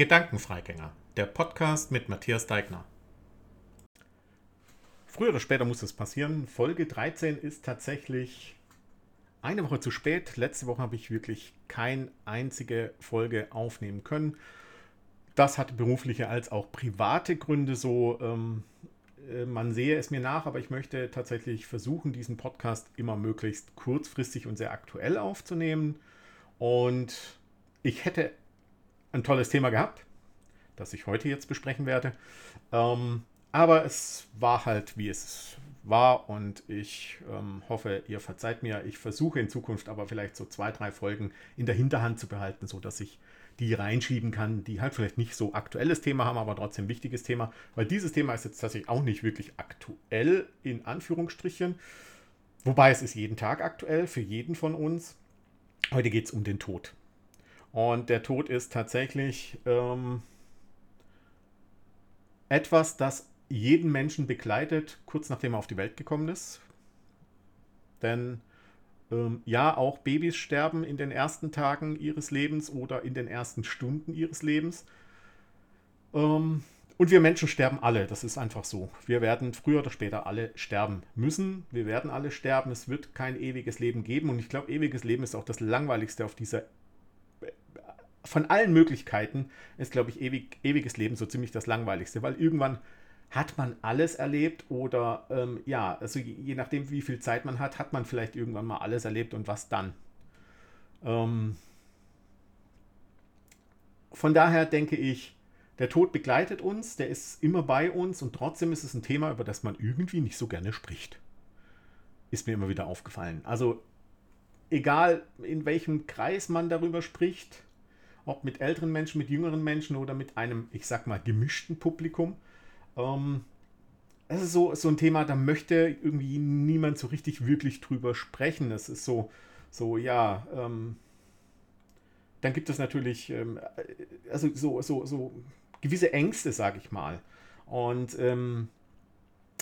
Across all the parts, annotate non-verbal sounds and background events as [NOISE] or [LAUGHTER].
Gedankenfreigänger, der Podcast mit Matthias Deigner. Früher oder später muss es passieren. Folge 13 ist tatsächlich eine Woche zu spät. Letzte Woche habe ich wirklich keine einzige Folge aufnehmen können. Das hatte berufliche als auch private Gründe so. Ähm, äh, man sehe es mir nach, aber ich möchte tatsächlich versuchen, diesen Podcast immer möglichst kurzfristig und sehr aktuell aufzunehmen. Und ich hätte ein tolles Thema gehabt, das ich heute jetzt besprechen werde. Ähm, aber es war halt, wie es war und ich ähm, hoffe, ihr verzeiht mir. Ich versuche in Zukunft aber vielleicht so zwei, drei Folgen in der Hinterhand zu behalten, sodass ich die reinschieben kann, die halt vielleicht nicht so aktuelles Thema haben, aber trotzdem wichtiges Thema, weil dieses Thema ist jetzt tatsächlich auch nicht wirklich aktuell in Anführungsstrichen, wobei es ist jeden Tag aktuell für jeden von uns. Heute geht es um den Tod. Und der Tod ist tatsächlich ähm, etwas, das jeden Menschen begleitet, kurz nachdem er auf die Welt gekommen ist. Denn ähm, ja, auch Babys sterben in den ersten Tagen ihres Lebens oder in den ersten Stunden ihres Lebens. Ähm, und wir Menschen sterben alle, das ist einfach so. Wir werden früher oder später alle sterben müssen. Wir werden alle sterben. Es wird kein ewiges Leben geben. Und ich glaube, ewiges Leben ist auch das langweiligste auf dieser von allen Möglichkeiten ist, glaube ich, ewig, ewiges Leben so ziemlich das langweiligste, weil irgendwann hat man alles erlebt oder ähm, ja, also je, je, nachdem, wie viel Zeit man hat, hat man vielleicht irgendwann mal alles erlebt und was dann. Ähm, von daher denke ich, der Tod begleitet uns, der ist immer bei uns und trotzdem ist es ein Thema, über das man irgendwie nicht so gerne spricht. Ist mir immer wieder aufgefallen. Also egal in welchem Kreis man darüber spricht, ob mit älteren Menschen, mit jüngeren Menschen oder mit einem, ich sag mal, gemischten Publikum, ähm, es ist so, so ein Thema, da möchte irgendwie niemand so richtig wirklich drüber sprechen. Es ist so, so ja, ähm, dann gibt es natürlich, ähm, also so, so, so gewisse Ängste, sage ich mal. Und, ähm,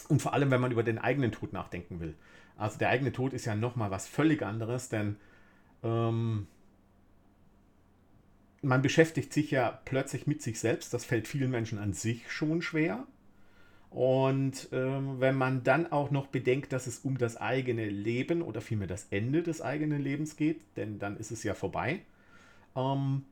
und vor allem, wenn man über den eigenen Tod nachdenken will. Also der eigene Tod ist ja nochmal was völlig anderes, denn ähm, man beschäftigt sich ja plötzlich mit sich selbst. Das fällt vielen Menschen an sich schon schwer. Und ähm, wenn man dann auch noch bedenkt, dass es um das eigene Leben oder vielmehr das Ende des eigenen Lebens geht, denn dann ist es ja vorbei, ähm,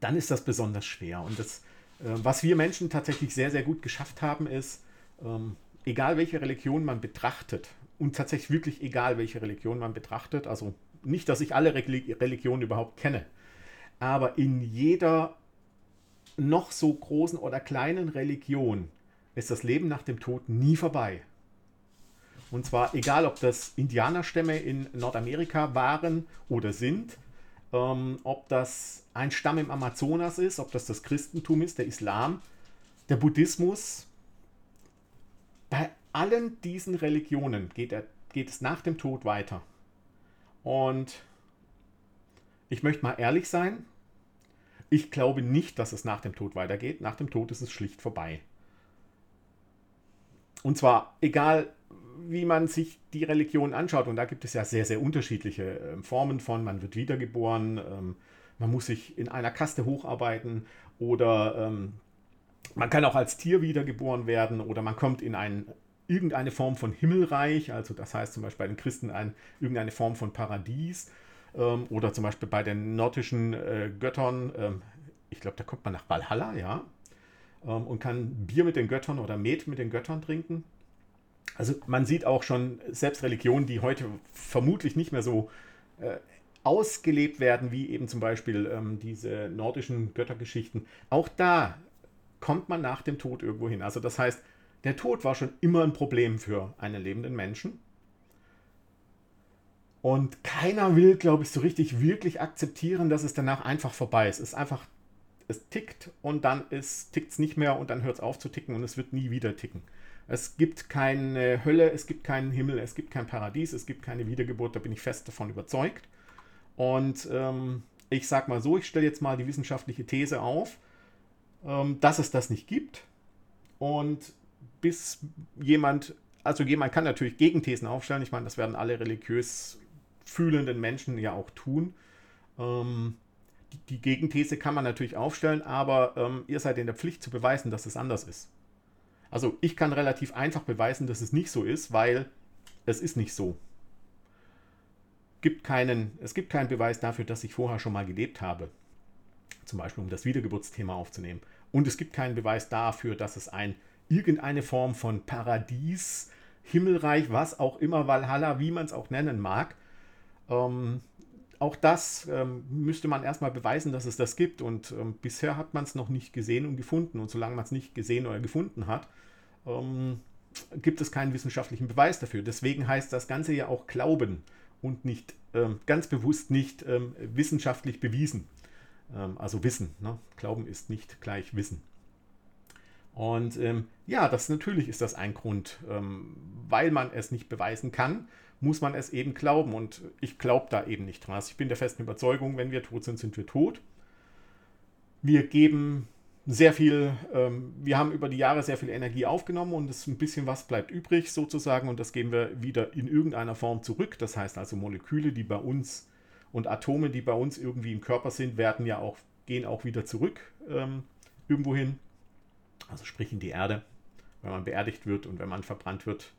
dann ist das besonders schwer. Und das, äh, was wir Menschen tatsächlich sehr, sehr gut geschafft haben, ist, ähm, egal welche Religion man betrachtet, und tatsächlich wirklich egal welche Religion man betrachtet, also nicht, dass ich alle Religionen überhaupt kenne, aber in jeder noch so großen oder kleinen Religion ist das Leben nach dem Tod nie vorbei. Und zwar egal, ob das Indianerstämme in Nordamerika waren oder sind, ähm, ob das ein Stamm im Amazonas ist, ob das das Christentum ist, der Islam, der Buddhismus. Bei allen diesen Religionen geht, er, geht es nach dem Tod weiter. Und ich möchte mal ehrlich sein, ich glaube nicht, dass es nach dem Tod weitergeht. Nach dem Tod ist es schlicht vorbei. Und zwar egal, wie man sich die Religion anschaut. Und da gibt es ja sehr, sehr unterschiedliche ähm, Formen von. Man wird wiedergeboren, ähm, man muss sich in einer Kaste hocharbeiten oder ähm, man kann auch als Tier wiedergeboren werden oder man kommt in ein, irgendeine Form von Himmelreich. Also das heißt zum Beispiel bei den Christen ein, irgendeine Form von Paradies. Oder zum Beispiel bei den nordischen äh, Göttern. ich glaube, da kommt man nach Valhalla, ja ähm, und kann Bier mit den Göttern oder Met mit den Göttern trinken. Also man sieht auch schon selbst Religionen, die heute vermutlich nicht mehr so äh, ausgelebt werden, wie eben zum Beispiel ähm, diese nordischen Göttergeschichten. Auch da kommt man nach dem Tod irgendwo hin. Also das heißt, der Tod war schon immer ein Problem für einen lebenden Menschen. Und keiner will, glaube ich, so richtig wirklich akzeptieren, dass es danach einfach vorbei ist. Es ist einfach es tickt und dann tickt es nicht mehr und dann hört es auf zu ticken und es wird nie wieder ticken. Es gibt keine Hölle, es gibt keinen Himmel, es gibt kein Paradies, es gibt keine Wiedergeburt, da bin ich fest davon überzeugt. Und ähm, ich sage mal so, ich stelle jetzt mal die wissenschaftliche These auf, ähm, dass es das nicht gibt. Und bis jemand, also jemand kann natürlich Gegenthesen aufstellen, ich meine, das werden alle religiös fühlenden Menschen ja auch tun. Ähm, die Gegenthese kann man natürlich aufstellen, aber ähm, ihr seid in der Pflicht zu beweisen, dass es anders ist. Also ich kann relativ einfach beweisen, dass es nicht so ist, weil es ist nicht so. Gibt keinen, es gibt keinen Beweis dafür, dass ich vorher schon mal gelebt habe. Zum Beispiel, um das Wiedergeburtsthema aufzunehmen. Und es gibt keinen Beweis dafür, dass es ein irgendeine Form von Paradies, Himmelreich, was auch immer, Valhalla, wie man es auch nennen mag. Ähm, auch das ähm, müsste man erstmal beweisen, dass es das gibt. Und ähm, bisher hat man es noch nicht gesehen und gefunden. Und solange man es nicht gesehen oder gefunden hat, ähm, gibt es keinen wissenschaftlichen Beweis dafür. Deswegen heißt das Ganze ja auch Glauben und nicht ähm, ganz bewusst nicht ähm, wissenschaftlich bewiesen. Ähm, also Wissen. Ne? Glauben ist nicht gleich Wissen. Und ja, das natürlich ist das ein Grund, weil man es nicht beweisen kann muss man es eben glauben. Und ich glaube da eben nicht dran. Also ich bin der festen Überzeugung, wenn wir tot sind, sind wir tot. Wir geben sehr viel, ähm, wir haben über die Jahre sehr viel Energie aufgenommen und es ein bisschen was bleibt übrig sozusagen und das geben wir wieder in irgendeiner Form zurück. Das heißt also Moleküle, die bei uns und Atome, die bei uns irgendwie im Körper sind, werden ja auch, gehen auch wieder zurück ähm, irgendwo hin. Also sprich in die Erde, wenn man beerdigt wird und wenn man verbrannt wird,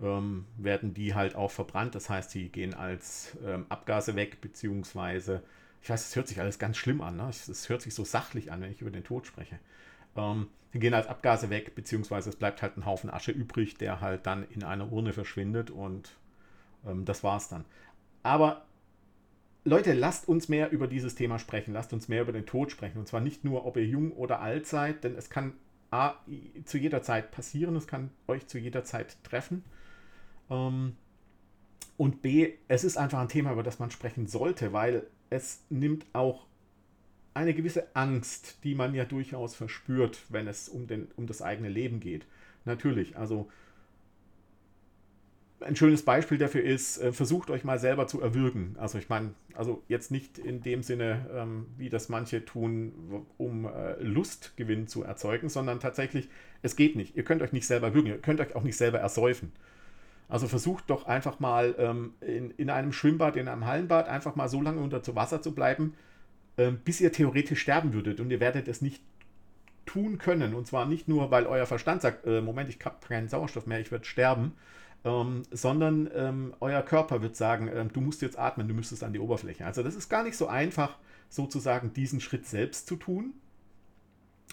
ähm, werden die halt auch verbrannt. Das heißt, die gehen als ähm, Abgase weg, beziehungsweise, ich weiß, es hört sich alles ganz schlimm an. Ne? Es hört sich so sachlich an, wenn ich über den Tod spreche. Ähm, die gehen als Abgase weg, beziehungsweise es bleibt halt ein Haufen Asche übrig, der halt dann in einer Urne verschwindet und ähm, das war's dann. Aber Leute, lasst uns mehr über dieses Thema sprechen. Lasst uns mehr über den Tod sprechen. Und zwar nicht nur, ob ihr jung oder alt seid, denn es kann A, zu jeder Zeit passieren, es kann euch zu jeder Zeit treffen. Ähm, und B, es ist einfach ein Thema, über das man sprechen sollte, weil es nimmt auch eine gewisse Angst, die man ja durchaus verspürt, wenn es um, den, um das eigene Leben geht. Natürlich, also ein schönes Beispiel dafür ist, äh, versucht euch mal selber zu erwürgen. Also ich meine, also jetzt nicht in dem Sinne, ähm, wie das manche tun, um äh, Lustgewinn zu erzeugen, sondern tatsächlich, es geht nicht. Ihr könnt euch nicht selber würgen, ihr könnt euch auch nicht selber ersäufen. Also versucht doch einfach mal ähm, in, in einem Schwimmbad, in einem Hallenbad, einfach mal so lange unter zu Wasser zu bleiben, ähm, bis ihr theoretisch sterben würdet. Und ihr werdet es nicht tun können. Und zwar nicht nur, weil euer Verstand sagt, äh, Moment, ich habe keinen Sauerstoff mehr, ich werde sterben, ähm, sondern ähm, euer Körper wird sagen, äh, du musst jetzt atmen, du müsstest an die Oberfläche. Also das ist gar nicht so einfach, sozusagen diesen Schritt selbst zu tun.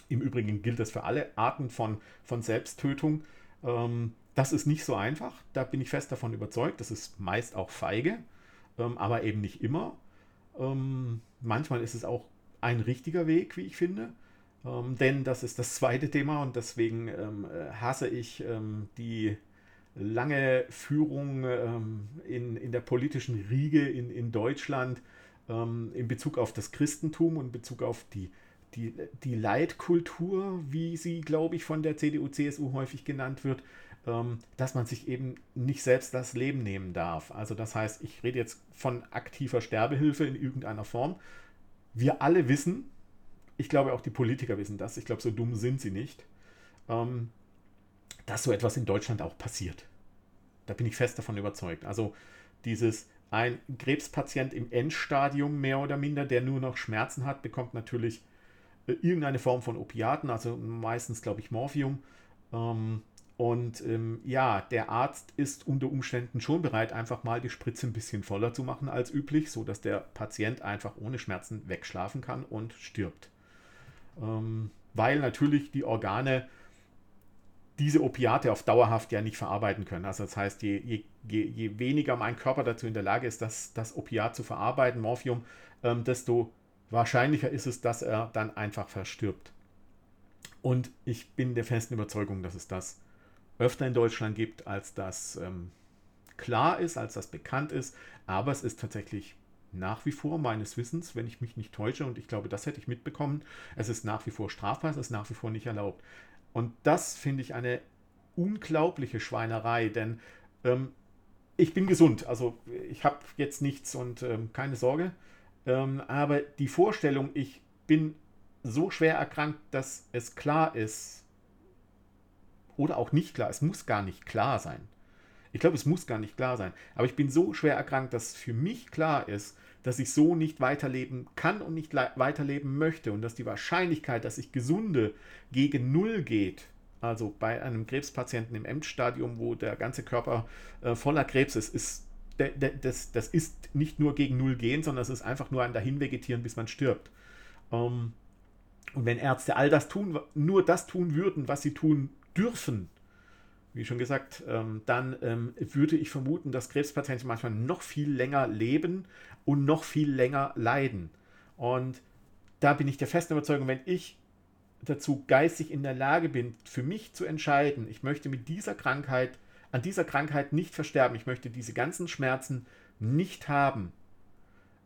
Im Übrigen gilt das für alle Arten von, von Selbsttötung. Ähm, das ist nicht so einfach, da bin ich fest davon überzeugt. Das ist meist auch feige, ähm, aber eben nicht immer. Ähm, manchmal ist es auch ein richtiger Weg, wie ich finde. Ähm, denn das ist das [LAUGHS] zweite Thema und deswegen ähm, äh, hasse ich ähm, die lange Führung in, in der politischen Riege in, in Deutschland in Bezug auf das Christentum und in Bezug auf die, die, die Leitkultur, wie sie, glaube ich, von der CDU, CSU häufig genannt wird, ähm, dass man sich eben nicht selbst das Leben nehmen darf. Also das heißt, ich rede jetzt von aktiver Sterbehilfe in irgendeiner Form. Wir alle wissen, ich glaube auch die Politiker wissen das, ich glaube, so dumm sind sie nicht, ähm, dass so etwas in Deutschland auch passiert. Da bin ich fest davon überzeugt. Also dieses ein Krebspatient im Endstadium mehr oder minder, der nur noch Schmerzen hat, bekommt natürlich irgendeine Form von Opiaten, also meistens glaube ich Morphium. Ähm, und ähm, ja, der Arzt ist unter Umständen schon bereit, einfach mal die Spritze ein bisschen voller zu machen als üblich, sodass der Patient einfach ohne Schmerzen wegschlafen kann und stirbt. Ähm, weil natürlich die Organe diese Opiate auf dauerhaft ja nicht verarbeiten können. Also das heißt, je, je, je weniger mein Körper dazu in der Lage ist, das, das Opiat zu verarbeiten, Morphium, ähm, desto wahrscheinlicher ist es, dass er dann einfach verstirbt. Und ich bin der festen Überzeugung, dass es das öfter in Deutschland gibt, als das ähm, klar ist, als das bekannt ist. Aber es ist tatsächlich nach wie vor meines Wissens, wenn ich mich nicht täusche, und ich glaube, das hätte ich mitbekommen, es ist nach wie vor strafbar, es ist nach wie vor nicht erlaubt. Und das finde ich eine unglaubliche Schweinerei, denn ähm, ich bin gesund, also ich habe jetzt nichts und ähm, keine Sorge. Ähm, aber die Vorstellung, ich bin so schwer erkrankt, dass es klar ist, oder auch nicht klar. Es muss gar nicht klar sein. Ich glaube, es muss gar nicht klar sein. Aber ich bin so schwer erkrankt, dass für mich klar ist, dass ich so nicht weiterleben kann und nicht weiterleben möchte und dass die Wahrscheinlichkeit, dass ich gesunde gegen Null geht, also bei einem Krebspatienten im Endstadium, wo der ganze Körper äh, voller Krebs ist, ist das, das ist nicht nur gegen Null gehen, sondern es ist einfach nur ein Dahinvegetieren, bis man stirbt. Ähm, und wenn Ärzte all das tun, nur das tun würden, was sie tun dürfen, wie schon gesagt, ähm, dann ähm, würde ich vermuten, dass Krebspatienten manchmal noch viel länger leben und noch viel länger leiden. Und da bin ich der festen Überzeugung, wenn ich dazu geistig in der Lage bin, für mich zu entscheiden, ich möchte mit dieser Krankheit, an dieser Krankheit nicht versterben, ich möchte diese ganzen Schmerzen nicht haben.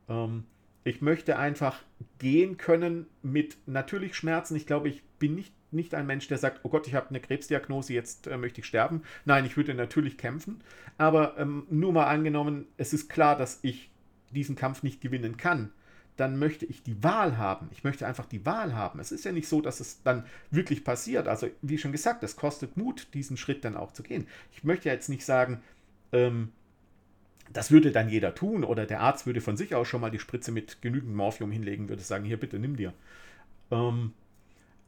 Ähm, ich möchte einfach gehen können mit natürlich Schmerzen. Ich glaube, ich bin nicht, nicht ein Mensch, der sagt, oh Gott, ich habe eine Krebsdiagnose, jetzt äh, möchte ich sterben. Nein, ich würde natürlich kämpfen. Aber ähm, nur mal angenommen, es ist klar, dass ich diesen Kampf nicht gewinnen kann dann möchte ich die Wahl haben. Ich möchte einfach die Wahl haben. Es ist ja nicht so, dass es dann wirklich passiert. Also, wie schon gesagt, es kostet Mut, diesen Schritt dann auch zu gehen. Ich möchte jetzt nicht sagen, ähm, das würde dann jeder tun oder der Arzt würde von sich aus schon mal die Spritze mit genügend Morphium hinlegen, würde sagen, hier bitte nimm dir. Ähm,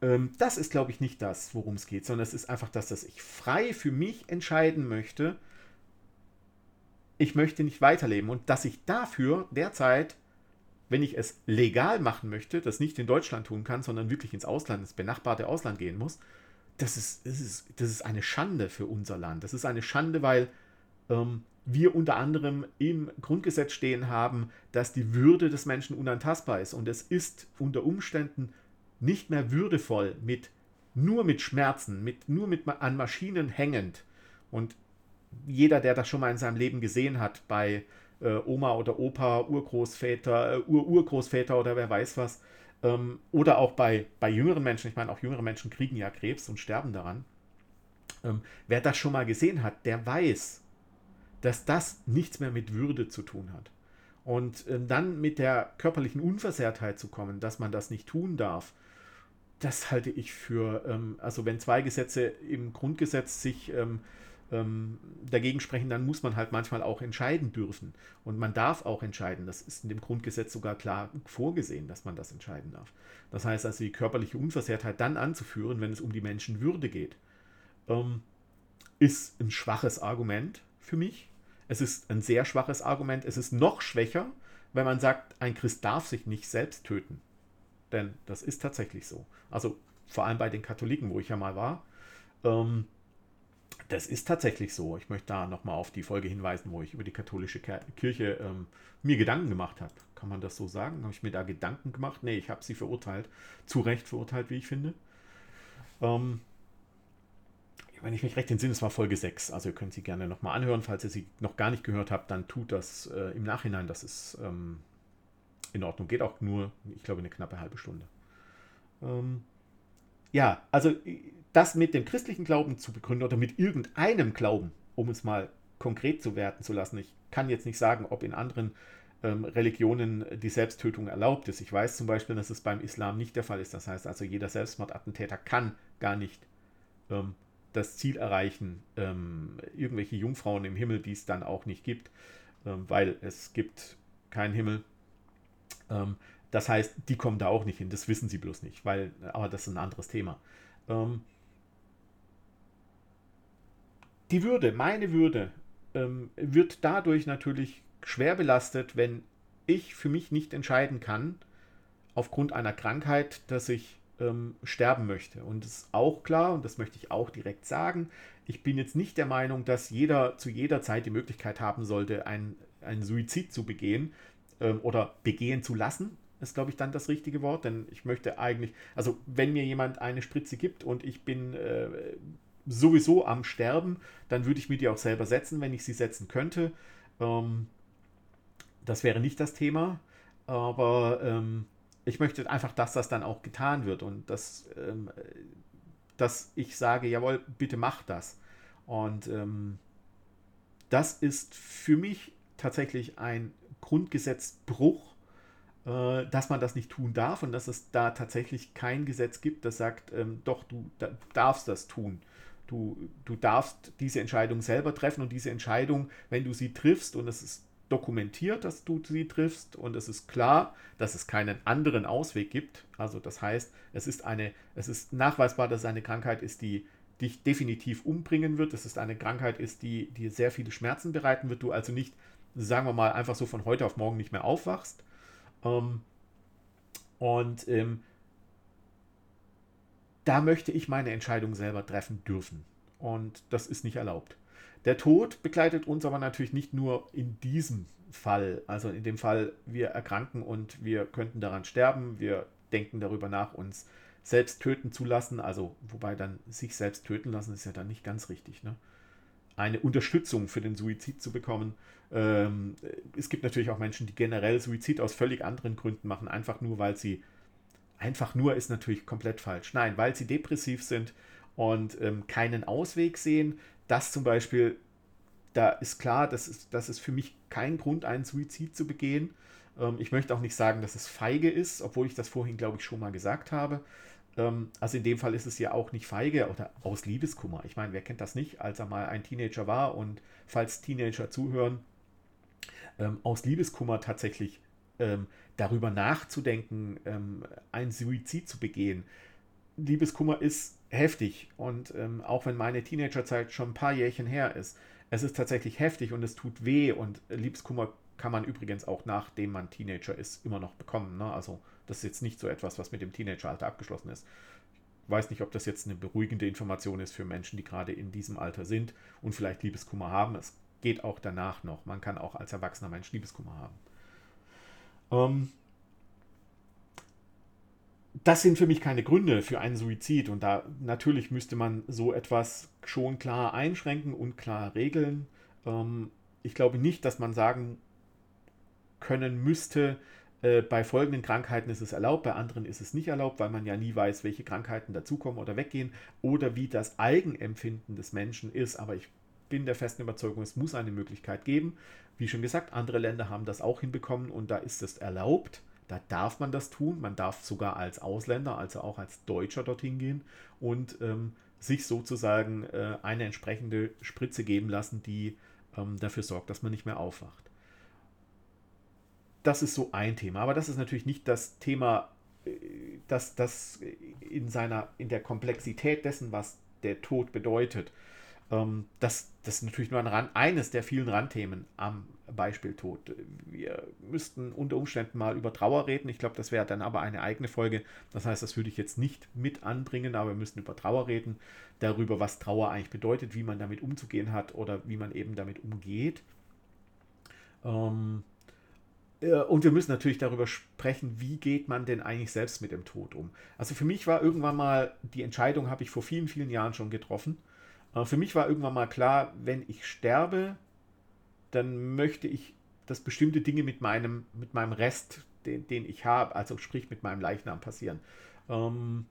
ähm, das ist, glaube ich, nicht das, worum es geht, sondern es ist einfach das, dass ich frei für mich entscheiden möchte, ich möchte nicht weiterleben und dass ich dafür derzeit wenn ich es legal machen möchte, das nicht in Deutschland tun kann, sondern wirklich ins Ausland, ins benachbarte Ausland gehen muss, das ist, das ist, das ist eine Schande für unser Land. Das ist eine Schande, weil ähm, wir unter anderem im Grundgesetz stehen haben, dass die Würde des Menschen unantastbar ist. Und es ist unter Umständen nicht mehr würdevoll, mit, nur mit Schmerzen, mit, nur mit an Maschinen hängend. Und jeder, der das schon mal in seinem Leben gesehen hat, bei äh, Oma oder Opa, Urgroßväter, äh, Ur-Urgroßväter oder wer weiß was. Ähm, oder auch bei, bei jüngeren Menschen, ich meine, auch jüngere Menschen kriegen ja Krebs und sterben daran. Ähm, wer das schon mal gesehen hat, der weiß, dass das nichts mehr mit Würde zu tun hat. Und ähm, dann mit der körperlichen Unversehrtheit zu kommen, dass man das nicht tun darf, das halte ich für, ähm, also wenn zwei Gesetze im Grundgesetz sich ähm, dagegen sprechen, dann muss man halt manchmal auch entscheiden dürfen. Und man darf auch entscheiden. Das ist in dem Grundgesetz sogar klar vorgesehen, dass man das entscheiden darf. Das heißt also, die körperliche Unversehrtheit dann anzuführen, wenn es um die Menschenwürde geht, ähm, ist ein schwaches Argument für mich. Es ist ein sehr schwaches Argument. Es ist noch schwächer, wenn man sagt, ein Christ darf sich nicht selbst töten. Denn das ist tatsächlich so. Also vor allem bei den Katholiken, wo ich ja mal war. Ähm, das ist tatsächlich so. Ich möchte da nochmal auf die Folge hinweisen, wo ich über die katholische Kirche ähm, mir Gedanken gemacht habe. Kann man das so sagen? Habe ich mir da Gedanken gemacht? Nee, ich habe sie verurteilt. Zu Recht verurteilt, wie ich finde. Ähm, wenn ich mich recht entsinne, es war Folge 6. Also ihr könnt sie gerne nochmal anhören. Falls ihr sie noch gar nicht gehört habt, dann tut das äh, im Nachhinein. Das ist ähm, in Ordnung. Geht auch nur, ich glaube, eine knappe halbe Stunde. Ähm, ja, also das mit dem christlichen Glauben zu begründen oder mit irgendeinem Glauben, um es mal konkret zu werten zu lassen. Ich kann jetzt nicht sagen, ob in anderen ähm, Religionen die Selbsttötung erlaubt ist. Ich weiß zum Beispiel, dass es beim Islam nicht der Fall ist. Das heißt also, jeder Selbstmordattentäter kann gar nicht ähm, das Ziel erreichen, ähm, irgendwelche Jungfrauen im Himmel, die es dann auch nicht gibt, ähm, weil es gibt keinen Himmel. Ähm, das heißt, die kommen da auch nicht hin. Das wissen sie bloß nicht, weil, aber das ist ein anderes Thema. Ähm, die Würde, meine Würde, ähm, wird dadurch natürlich schwer belastet, wenn ich für mich nicht entscheiden kann, aufgrund einer Krankheit, dass ich ähm, sterben möchte. Und es ist auch klar, und das möchte ich auch direkt sagen, ich bin jetzt nicht der Meinung, dass jeder zu jeder Zeit die Möglichkeit haben sollte, einen, einen Suizid zu begehen ähm, oder begehen zu lassen, ist, glaube ich, dann das richtige Wort. Denn ich möchte eigentlich, also wenn mir jemand eine Spritze gibt und ich bin äh, sowieso am Sterben, dann würde ich mir die auch selber setzen, wenn ich sie setzen könnte. Ähm, das wäre nicht das Thema, aber ähm, ich möchte einfach, dass das dann auch getan wird und dass, ähm, dass ich sage, jawohl, bitte mach das. Und ähm, das ist für mich tatsächlich ein Grundgesetzbruch, äh, dass man das nicht tun darf und dass es da tatsächlich kein Gesetz gibt, das sagt, ähm, doch, du da, darfst das tun. Du, du darfst diese Entscheidung selber treffen und diese Entscheidung, wenn du sie triffst, und es ist dokumentiert, dass du sie triffst und es ist klar, dass es keinen anderen Ausweg gibt. Also das heißt, es ist eine, es ist nachweisbar, dass es eine Krankheit ist, die dich definitiv umbringen wird. Es ist eine Krankheit ist, die dir sehr viele Schmerzen bereiten wird. Du also nicht, sagen wir mal, einfach so von heute auf morgen nicht mehr aufwachst. Ähm, und ähm, da möchte ich meine Entscheidung selber treffen dürfen. Und das ist nicht erlaubt. Der Tod begleitet uns aber natürlich nicht nur in diesem Fall. Also in dem Fall, wir erkranken und wir könnten daran sterben. Wir denken darüber nach, uns selbst töten zu lassen. Also, wobei dann sich selbst töten lassen ist ja dann nicht ganz richtig. Ne? Eine Unterstützung für den Suizid zu bekommen. Ähm, es gibt natürlich auch Menschen, die generell Suizid aus völlig anderen Gründen machen, einfach nur, weil sie. Einfach nur ist natürlich komplett falsch. Nein, weil sie depressiv sind und ähm, keinen Ausweg sehen, das zum Beispiel, da ist klar, das ist, das ist für mich kein Grund, einen Suizid zu begehen. Ähm, ich möchte auch nicht sagen, dass es feige ist, obwohl ich das vorhin, glaube ich, schon mal gesagt habe. Ähm, also in dem Fall ist es ja auch nicht feige oder aus Liebeskummer. Ich meine, wer kennt das nicht, als er mal ein Teenager war und falls Teenager zuhören, ähm, aus Liebeskummer tatsächlich ähm, darüber nachzudenken, ähm, einen Suizid zu begehen. Liebeskummer ist heftig. Und ähm, auch wenn meine Teenagerzeit schon ein paar Jährchen her ist, es ist tatsächlich heftig und es tut weh. Und Liebeskummer kann man übrigens auch nachdem man Teenager ist immer noch bekommen. Ne? Also das ist jetzt nicht so etwas, was mit dem Teenageralter abgeschlossen ist. Ich weiß nicht, ob das jetzt eine beruhigende Information ist für Menschen, die gerade in diesem Alter sind und vielleicht Liebeskummer haben. Es geht auch danach noch. Man kann auch als erwachsener Mensch Liebeskummer haben. Ähm, das sind für mich keine Gründe für einen Suizid. Und da natürlich müsste man so etwas schon klar einschränken und klar regeln. Ähm, ich glaube nicht, dass man sagen können müsste, äh, bei folgenden Krankheiten ist es erlaubt, bei anderen ist es nicht erlaubt, weil man ja nie weiß, welche Krankheiten dazukommen oder weggehen oder wie das Eigenempfinden des Menschen ist. Aber ich bin der festen Überzeugung, es muss eine Möglichkeit geben. Wie schon gesagt, andere Länder haben das auch hinbekommen und da ist es erlaubt. Da darf man das tun. Man darf sogar als Ausländer, also auch als Deutscher dorthin gehen und ähm, sich sozusagen äh, eine entsprechende Spritze geben lassen, die ähm, dafür sorgt, dass man nicht mehr aufwacht. Das ist so ein Thema, aber das ist natürlich nicht das Thema, äh, das, das in, seiner, in der Komplexität dessen, was der Tod bedeutet, ähm, das, das ist natürlich nur ein Rand, eines der vielen Randthemen am Beispiel Tod. Wir müssten unter Umständen mal über Trauer reden. Ich glaube, das wäre dann aber eine eigene Folge. Das heißt, das würde ich jetzt nicht mit anbringen, aber wir müssten über Trauer reden, darüber, was Trauer eigentlich bedeutet, wie man damit umzugehen hat oder wie man eben damit umgeht. Ähm, äh, und wir müssen natürlich darüber sprechen, wie geht man denn eigentlich selbst mit dem Tod um. Also für mich war irgendwann mal, die Entscheidung habe ich vor vielen, vielen Jahren schon getroffen. Für mich war irgendwann mal klar, wenn ich sterbe, dann möchte ich, dass bestimmte Dinge mit meinem, mit meinem Rest, den, den ich habe, also sprich mit meinem Leichnam passieren. Ähm,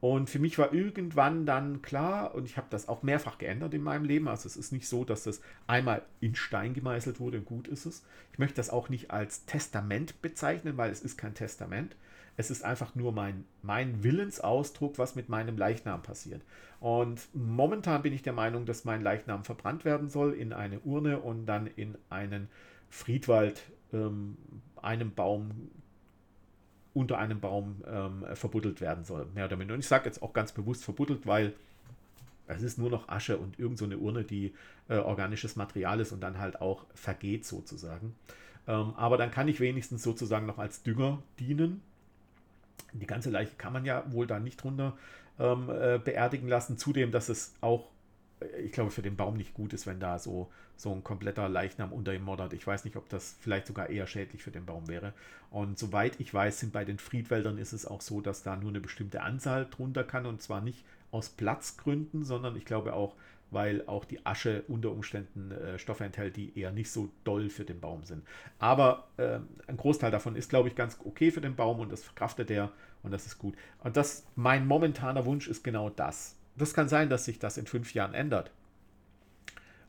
und für mich war irgendwann dann klar, und ich habe das auch mehrfach geändert in meinem Leben, also es ist nicht so, dass das einmal in Stein gemeißelt wurde und gut ist es. Ich möchte das auch nicht als Testament bezeichnen, weil es ist kein Testament. Es ist einfach nur mein, mein Willensausdruck, was mit meinem Leichnam passiert. Und momentan bin ich der Meinung, dass mein Leichnam verbrannt werden soll in eine Urne und dann in einen Friedwald, ähm, einem Baum, unter einem Baum ähm, verbuddelt werden soll, mehr oder minder. Und ich sage jetzt auch ganz bewusst verbuddelt, weil es ist nur noch Asche und irgend so eine Urne, die äh, organisches Material ist und dann halt auch vergeht sozusagen. Ähm, aber dann kann ich wenigstens sozusagen noch als Dünger dienen die ganze Leiche kann man ja wohl da nicht drunter ähm, äh, beerdigen lassen. Zudem, dass es auch, äh, ich glaube, für den Baum nicht gut ist, wenn da so, so ein kompletter Leichnam unter ihm moddert. Ich weiß nicht, ob das vielleicht sogar eher schädlich für den Baum wäre. Und soweit ich weiß, sind bei den Friedwäldern ist es auch so, dass da nur eine bestimmte Anzahl drunter kann und zwar nicht aus Platzgründen, sondern ich glaube auch, weil auch die Asche unter Umständen äh, Stoffe enthält, die eher nicht so doll für den Baum sind. Aber äh, ein Großteil davon ist, glaube ich, ganz okay für den Baum und das verkraftet er und das ist gut. Und das, mein momentaner Wunsch ist genau das. Das kann sein, dass sich das in fünf Jahren ändert.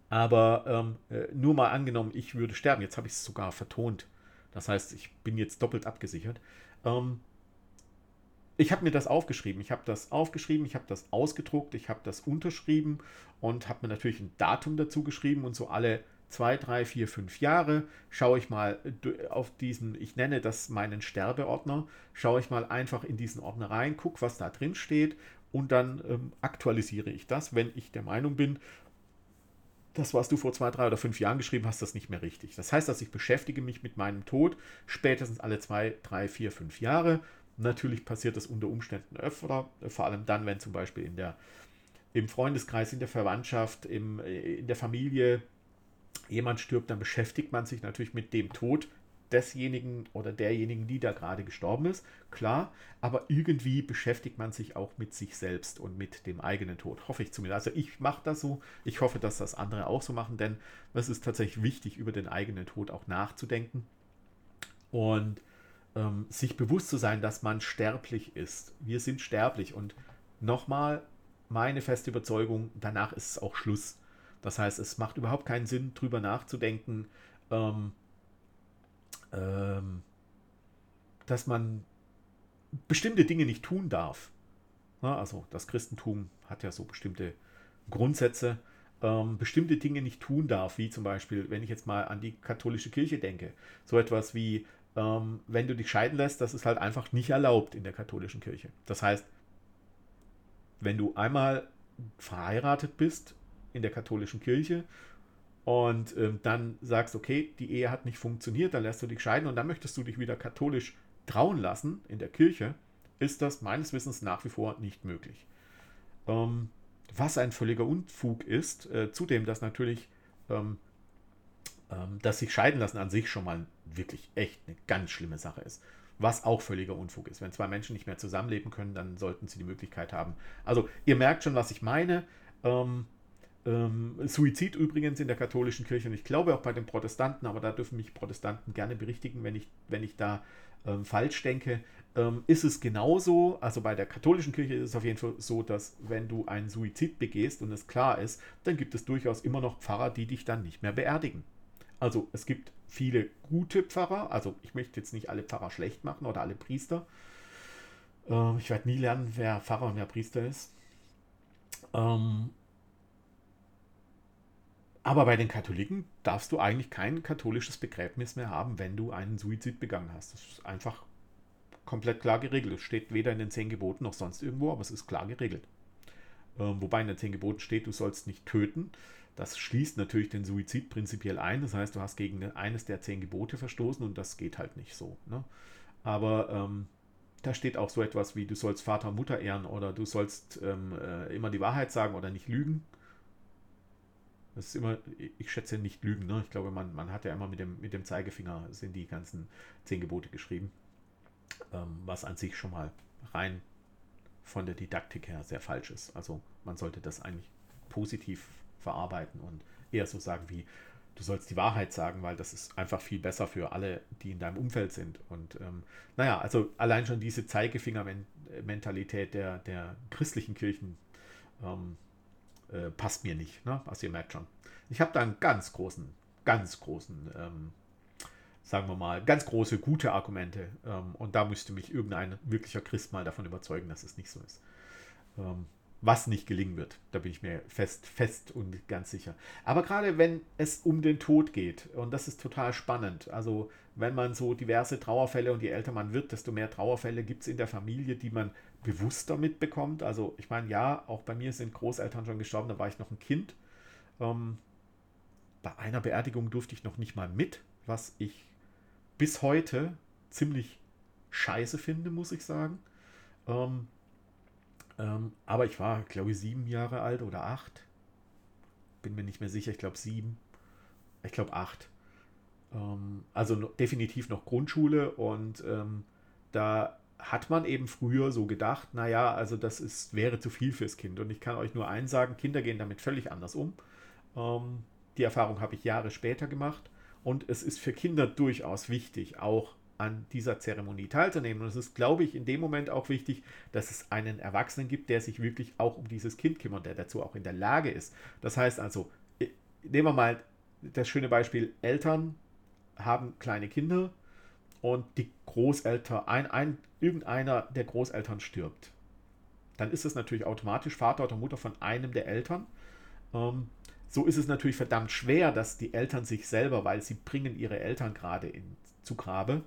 Aber ähm, äh, nur mal angenommen, ich würde sterben. Jetzt habe ich es sogar vertont. Das heißt, ich bin jetzt doppelt abgesichert. Ähm, ich habe mir das aufgeschrieben. Ich habe das aufgeschrieben, ich habe das ausgedruckt, ich habe das unterschrieben und habe mir natürlich ein Datum dazu geschrieben und so alle zwei, drei, vier, fünf Jahre schaue ich mal auf diesen, ich nenne das meinen Sterbeordner, schaue ich mal einfach in diesen Ordner rein, gucke, was da drin steht und dann ähm, aktualisiere ich das, wenn ich der Meinung bin, das, was du vor zwei, drei oder fünf Jahren geschrieben hast, das nicht mehr richtig. Das heißt, dass ich beschäftige mich mit meinem Tod spätestens alle zwei, drei, vier, fünf Jahre. Natürlich passiert das unter Umständen öfter, vor allem dann, wenn zum Beispiel in der, im Freundeskreis, in der Verwandtschaft, im, äh, in der Familie jemand stirbt, dann beschäftigt man sich natürlich mit dem Tod desjenigen oder derjenigen, die da gerade gestorben ist, klar, aber irgendwie beschäftigt man sich auch mit sich selbst und mit dem eigenen Tod, hoffe ich zumindest. Also ich mache das so, ich hoffe, dass das andere auch so machen, denn es ist tatsächlich wichtig, über den eigenen Tod auch nachzudenken und ähm, sich bewusst zu sein, dass man sterblich ist. Wir sind sterblich und nochmal meine feste Überzeugung, danach ist es auch Schluss. Das heißt, es macht überhaupt keinen Sinn, drüber nachzudenken, ähm, ähm, dass man bestimmte Dinge nicht tun darf. Ja, also das Christentum hat ja so bestimmte Grundsätze, ähm, bestimmte Dinge nicht tun darf, wie zum Beispiel, wenn ich jetzt mal an die katholische Kirche denke, so etwas wie, ähm, wenn du dich scheiden lässt, das ist halt einfach nicht erlaubt in der katholischen Kirche. Das heißt, wenn du einmal verheiratet bist in der katholischen Kirche und ähm, dann sagst, okay, die Ehe hat nicht funktioniert, dann lässt du dich scheiden und dann möchtest du dich wieder katholisch trauen lassen in der Kirche, ist das meines Wissens nach wie vor nicht möglich. Ähm, was ein völliger Unfug ist, äh, zudem, dass natürlich ähm, dass sich scheiden lassen an sich schon mal wirklich echt eine ganz schlimme Sache ist. Was auch völliger Unfug ist. Wenn zwei Menschen nicht mehr zusammenleben können, dann sollten sie die Möglichkeit haben. Also, ihr merkt schon, was ich meine. Ähm, ähm, Suizid übrigens in der katholischen Kirche und ich glaube auch bei den Protestanten, aber da dürfen mich Protestanten gerne berichtigen, wenn ich, wenn ich da ähm, falsch denke, ähm, ist es genauso. Also bei der katholischen Kirche ist es auf jeden Fall so, dass wenn du einen Suizid begehst und es klar ist, dann gibt es durchaus immer noch Pfarrer, die dich dann nicht mehr beerdigen. Also es gibt viele gute Pfarrer, also ich möchte jetzt nicht alle Pfarrer schlecht machen oder alle Priester. Ähm, ich werde nie lernen, wer Pfarrer und wer Priester ist. Ähm, aber bei den Katholiken darfst du eigentlich kein katholisches Begräbnis mehr haben, wenn du einen Suizid begangen hast. Das ist einfach komplett klar geregelt. Es steht weder in den zehn Geboten noch sonst irgendwo, aber es ist klar geregelt. Ähm, wobei in den zehn Geboten steht, du sollst nicht töten. Das schließt natürlich den Suizid prinzipiell ein. Das heißt, du hast gegen eines der zehn Gebote verstoßen und das geht halt nicht so. Ne? Aber ähm, da steht auch so etwas wie, du sollst Vater und Mutter ehren oder du sollst ähm, äh, immer die Wahrheit sagen oder nicht lügen. Das ist immer, ich schätze nicht lügen, ne? Ich glaube, man, man hat ja immer mit dem, mit dem Zeigefinger sind die ganzen zehn Gebote geschrieben. Ähm, was an sich schon mal rein von der Didaktik her sehr falsch ist. Also man sollte das eigentlich positiv verarbeiten und eher so sagen wie, du sollst die Wahrheit sagen, weil das ist einfach viel besser für alle, die in deinem Umfeld sind. Und ähm, naja, also allein schon diese Zeigefinger-Mentalität der, der christlichen Kirchen ähm, äh, passt mir nicht. Ne? Also ihr merkt schon. Ich habe da einen ganz großen, ganz großen, ähm, sagen wir mal, ganz große, gute Argumente. Ähm, und da müsste mich irgendein wirklicher Christ mal davon überzeugen, dass es nicht so ist. Was nicht gelingen wird. Da bin ich mir fest, fest und ganz sicher. Aber gerade wenn es um den Tod geht, und das ist total spannend, also wenn man so diverse Trauerfälle und je älter man wird, desto mehr Trauerfälle gibt es in der Familie, die man bewusster mitbekommt. Also ich meine, ja, auch bei mir sind Großeltern schon gestorben, da war ich noch ein Kind. Ähm, bei einer Beerdigung durfte ich noch nicht mal mit, was ich bis heute ziemlich scheiße finde, muss ich sagen. Ähm, ähm, aber ich war, glaube ich, sieben Jahre alt oder acht. Bin mir nicht mehr sicher, ich glaube sieben. Ich glaube acht. Ähm, also no, definitiv noch Grundschule und ähm, da hat man eben früher so gedacht, naja, also das ist, wäre zu viel fürs Kind. Und ich kann euch nur eins sagen, Kinder gehen damit völlig anders um. Ähm, die Erfahrung habe ich Jahre später gemacht. Und es ist für Kinder durchaus wichtig, auch an dieser Zeremonie teilzunehmen. Und es ist, glaube ich, in dem Moment auch wichtig, dass es einen Erwachsenen gibt, der sich wirklich auch um dieses Kind kümmert, der dazu auch in der Lage ist. Das heißt also, äh, nehmen wir mal das schöne Beispiel, Eltern haben kleine Kinder und die Großeltern, ein, ein, irgendeiner der Großeltern stirbt. Dann ist es natürlich automatisch Vater oder Mutter von einem der Eltern. Ähm, so ist es natürlich verdammt schwer, dass die Eltern sich selber, weil sie bringen ihre Eltern gerade in, zu Grabe,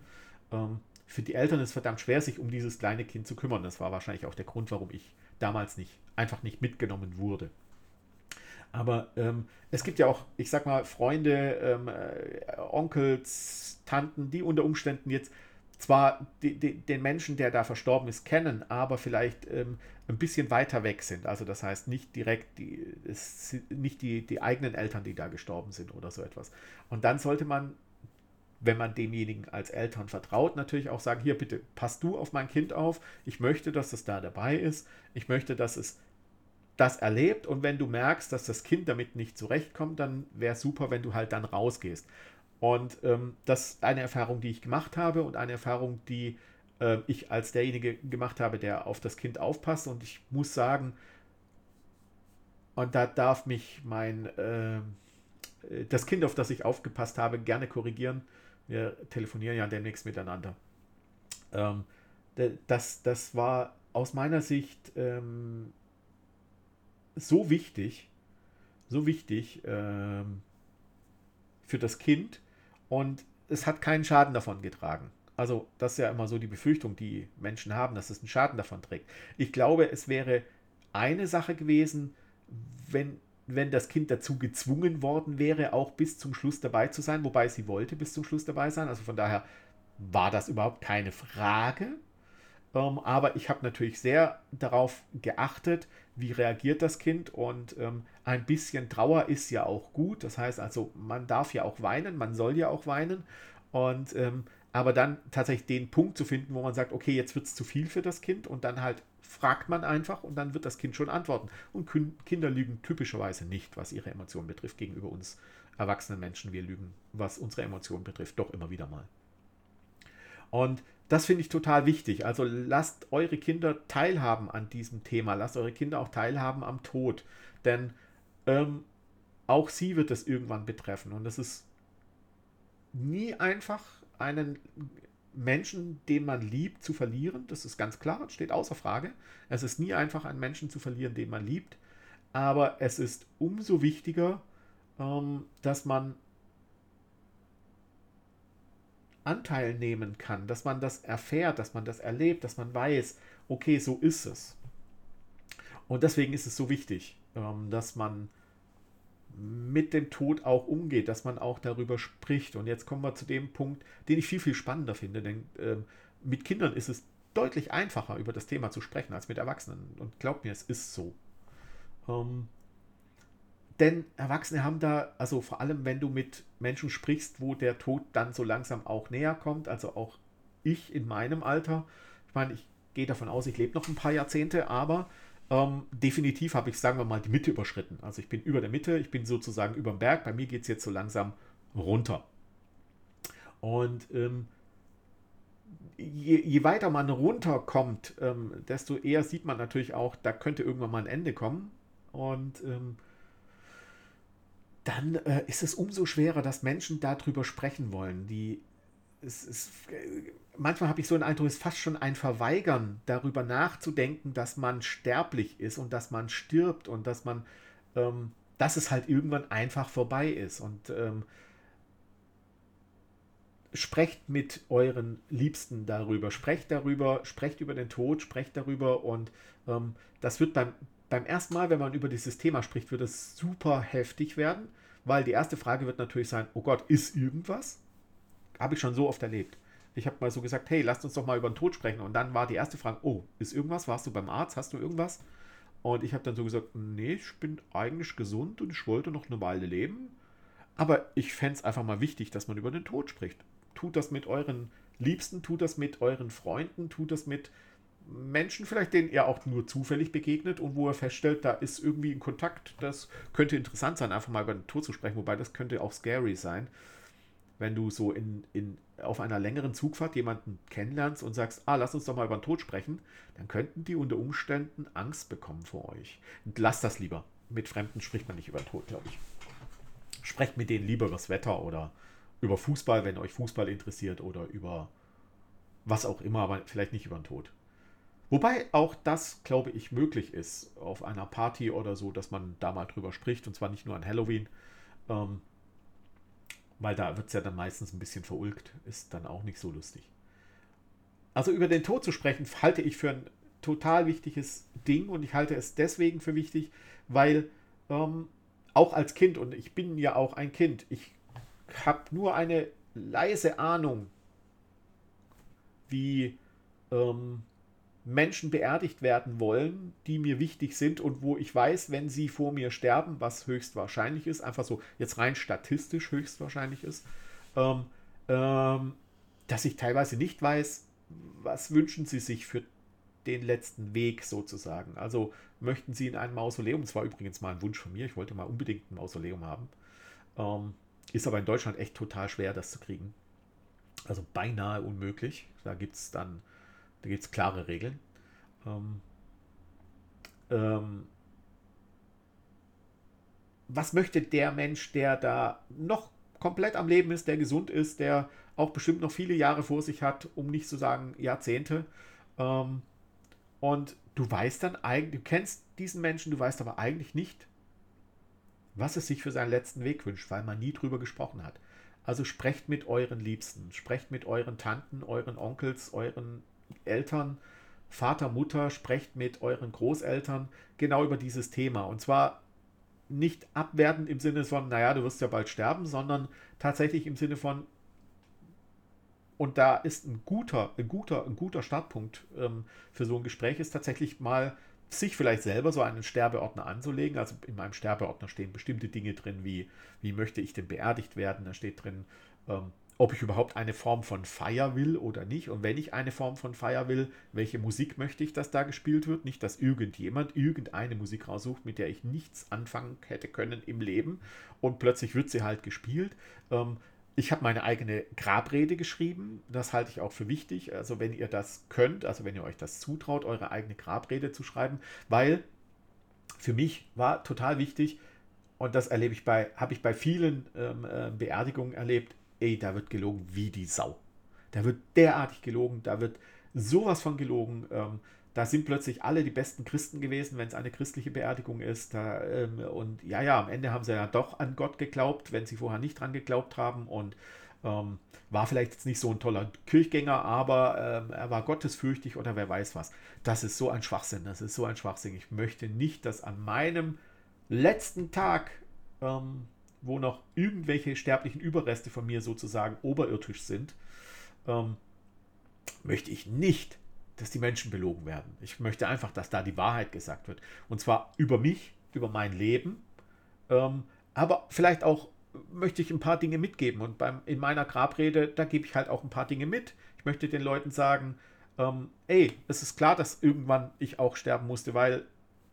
ähm, für die Eltern ist verdammt schwer, sich um dieses kleine Kind zu kümmern. Das war wahrscheinlich auch der Grund, warum ich damals nicht, einfach nicht mitgenommen wurde. Aber ähm, es gibt ja auch, ich sag mal, Freunde, ähm, äh, Onkels, Tanten, die unter Umständen jetzt zwar die, die, den Menschen, der da verstorben ist, kennen, aber vielleicht ähm, ein bisschen weiter weg sind. Also das heißt nicht direkt die, es nicht die, die eigenen Eltern, die da gestorben sind oder so etwas. Und dann sollte man, wenn man demjenigen als Eltern vertraut, natürlich auch sagen, hier bitte, pass du auf mein Kind auf. Ich möchte, dass es da dabei ist. Ich möchte, dass es das erlebt und wenn du merkst, dass das Kind damit nicht zurechtkommt, dann wäre es super, wenn du halt dann rausgehst. Und ähm, das ist eine Erfahrung, die ich gemacht habe und eine Erfahrung, die äh, ich als derjenige gemacht habe, der auf das Kind aufpasst. Und ich muss sagen, und da darf mich mein äh, das Kind, auf das ich aufgepasst habe, gerne korrigieren. Wir telefonieren ja demnächst miteinander. Ähm, das, das war aus meiner Sicht ähm, so wichtig, so wichtig ähm, für das Kind, und es hat keinen Schaden davon getragen. Also das ist ja immer so die Befürchtung, die Menschen haben, dass es einen Schaden davon trägt. Ich glaube, es wäre eine Sache gewesen, wenn, wenn das Kind dazu gezwungen worden wäre, auch bis zum Schluss dabei zu sein, wobei sie wollte bis zum Schluss dabei sein. Also von daher war das überhaupt keine Frage. Ähm, aber ich habe natürlich sehr darauf geachtet, wie reagiert das Kind und ähm, ein bisschen Trauer ist ja auch gut. Das heißt also, man darf ja auch weinen, man soll ja auch weinen. Und ähm, aber dann tatsächlich den Punkt zu finden, wo man sagt, okay, jetzt wird es zu viel für das Kind und dann halt fragt man einfach und dann wird das Kind schon antworten. Und Kinder lügen typischerweise nicht, was ihre Emotionen betrifft, gegenüber uns erwachsenen Menschen. Wir lügen, was unsere Emotionen betrifft, doch immer wieder mal. Und das finde ich total wichtig. Also lasst eure Kinder teilhaben an diesem Thema. Lasst eure Kinder auch teilhaben am Tod. Denn ähm, auch sie wird es irgendwann betreffen. Und es ist nie einfach, einen Menschen, den man liebt, zu verlieren. Das ist ganz klar, steht außer Frage. Es ist nie einfach, einen Menschen zu verlieren, den man liebt. Aber es ist umso wichtiger, ähm, dass man Anteil nehmen kann, dass man das erfährt, dass man das erlebt, dass man weiß, okay, so ist es. Und deswegen ist es so wichtig, ähm, dass man mit dem Tod auch umgeht, dass man auch darüber spricht. Und jetzt kommen wir zu dem Punkt, den ich viel, viel spannender finde, denn ähm, mit Kindern ist es deutlich einfacher, über das Thema zu sprechen, als mit Erwachsenen. Und glaubt mir, es ist so. Ähm, denn Erwachsene haben da, also vor allem wenn du mit Menschen sprichst, wo der Tod dann so langsam auch näher kommt, also auch ich in meinem Alter, ich meine, ich gehe davon aus, ich lebe noch ein paar Jahrzehnte, aber ähm, definitiv habe ich, sagen wir mal, die Mitte überschritten. Also ich bin über der Mitte, ich bin sozusagen über dem Berg, bei mir geht es jetzt so langsam runter. Und ähm, je, je, weiter man runterkommt, ähm, desto eher sieht man natürlich auch, da könnte irgendwann mal ein Ende kommen. Und ähm, dann äh, ist es umso schwerer, dass Menschen darüber sprechen wollen. Die, es, es, manchmal habe ich so einen Eindruck, es ist fast schon ein Verweigern, darüber nachzudenken, dass man sterblich ist und dass man stirbt und dass man, ähm, dass es halt irgendwann einfach vorbei ist. Und ähm, sprecht mit euren Liebsten darüber, sprecht darüber, sprecht über den Tod, sprecht darüber und ähm, das wird beim, beim ersten Mal, wenn man über dieses Thema spricht, wird es super heftig werden, weil die erste Frage wird natürlich sein, oh Gott, ist irgendwas? Habe ich schon so oft erlebt. Ich habe mal so gesagt, hey, lasst uns doch mal über den Tod sprechen. Und dann war die erste Frage, oh, ist irgendwas? Warst du beim Arzt? Hast du irgendwas? Und ich habe dann so gesagt, nee, ich bin eigentlich gesund und ich wollte noch eine Weile leben. Aber ich fände es einfach mal wichtig, dass man über den Tod spricht. Tut das mit euren Liebsten, tut das mit euren Freunden, tut das mit Menschen vielleicht, denen ihr auch nur zufällig begegnet und wo er feststellt, da ist irgendwie ein Kontakt. Das könnte interessant sein, einfach mal über den Tod zu sprechen, wobei das könnte auch scary sein, wenn du so in, in, auf einer längeren Zugfahrt jemanden kennenlernst und sagst, ah, lass uns doch mal über den Tod sprechen, dann könnten die unter Umständen Angst bekommen vor euch. Und lasst das lieber. Mit Fremden spricht man nicht über den Tod, glaube ich. Sprecht mit denen lieber über das Wetter oder über Fußball, wenn euch Fußball interessiert oder über was auch immer, aber vielleicht nicht über den Tod. Wobei auch das, glaube ich, möglich ist auf einer Party oder so, dass man da mal drüber spricht und zwar nicht nur an Halloween. Ähm, weil da wird es ja dann meistens ein bisschen verulgt, ist dann auch nicht so lustig. Also über den Tod zu sprechen, halte ich für ein total wichtiges Ding und ich halte es deswegen für wichtig, weil ähm, auch als Kind, und ich bin ja auch ein Kind, ich habe nur eine leise Ahnung, wie ähm, Menschen beerdigt werden wollen, die mir wichtig sind und wo ich weiß, wenn sie vor mir sterben, was höchstwahrscheinlich ist, einfach so jetzt rein statistisch höchstwahrscheinlich ist, ähm, ähm, dass ich teilweise nicht weiß, was wünschen sie sich für den letzten Weg sozusagen. Also möchten sie in ein Mausoleum, das war übrigens mal ein Wunsch von mir, ich wollte mal unbedingt ein Mausoleum haben, ähm, ist aber in Deutschland echt total schwer, das zu kriegen. Also beinahe unmöglich. Da gibt es dann da gibt es klare Regeln. Ähm, ähm, was möchte der Mensch, der da noch komplett am Leben ist, der gesund ist, der auch bestimmt noch viele Jahre vor sich hat, um nicht zu sagen Jahrzehnte. Ähm, und du weißt dann eigentlich, du kennst diesen Menschen, du weißt aber eigentlich nicht, was es sich für seinen letzten Weg wünscht, weil man nie drüber gesprochen hat. Also sprecht mit euren Liebsten, sprecht mit euren Tanten, euren Onkels, euren Eltern, Vater, Mutter, sprecht mit euren Großeltern genau über dieses Thema. Und zwar nicht abwertend im Sinne von, naja, du wirst ja bald sterben, sondern tatsächlich im Sinne von, und da ist ein guter, ein guter, ein guter Startpunkt ähm, für so ein Gespräch, ist tatsächlich mal sich vielleicht selber so einen Sterbeordner anzulegen. Also in meinem Sterbeordner stehen bestimmte Dinge drin, wie, wie möchte ich denn beerdigt werden? Da steht drin, ähm, ob ich überhaupt eine Form von Feier will oder nicht. Und wenn ich eine Form von Feier will, welche Musik möchte ich, dass da gespielt wird? Nicht, dass irgendjemand irgendeine Musik raussucht, mit der ich nichts anfangen hätte können im Leben und plötzlich wird sie halt gespielt. Ähm, ich habe meine eigene Grabrede geschrieben. Das halte ich auch für wichtig. Also wenn ihr das könnt, also wenn ihr euch das zutraut, eure eigene Grabrede zu schreiben, weil für mich war total wichtig, und das erlebe ich bei, habe ich bei vielen ähm, äh, Beerdigungen erlebt, ey, da wird gelogen wie die Sau. Da wird derartig gelogen, da wird sowas von gelogen. Ähm, da sind plötzlich alle die besten Christen gewesen, wenn es eine christliche Beerdigung ist. Da, ähm, und ja, ja, am Ende haben sie ja doch an Gott geglaubt, wenn sie vorher nicht dran geglaubt haben. Und ähm, war vielleicht jetzt nicht so ein toller Kirchgänger, aber ähm, er war gottesfürchtig oder wer weiß was. Das ist so ein Schwachsinn, das ist so ein Schwachsinn. Ich möchte nicht, dass an meinem letzten Tag ähm, wo noch irgendwelche sterblichen Überreste von mir sozusagen oberirdisch sind, ähm, möchte ich nicht, dass die Menschen belogen werden. Ich möchte einfach, dass da die Wahrheit gesagt wird. Und zwar über mich, über mein Leben, ähm, aber vielleicht auch möchte ich ein paar Dinge mitgeben. Und beim, in meiner Grabrede, da gebe ich halt auch ein paar Dinge mit. Ich möchte den Leuten sagen, ähm, ey, es ist klar, dass irgendwann ich auch sterben musste, weil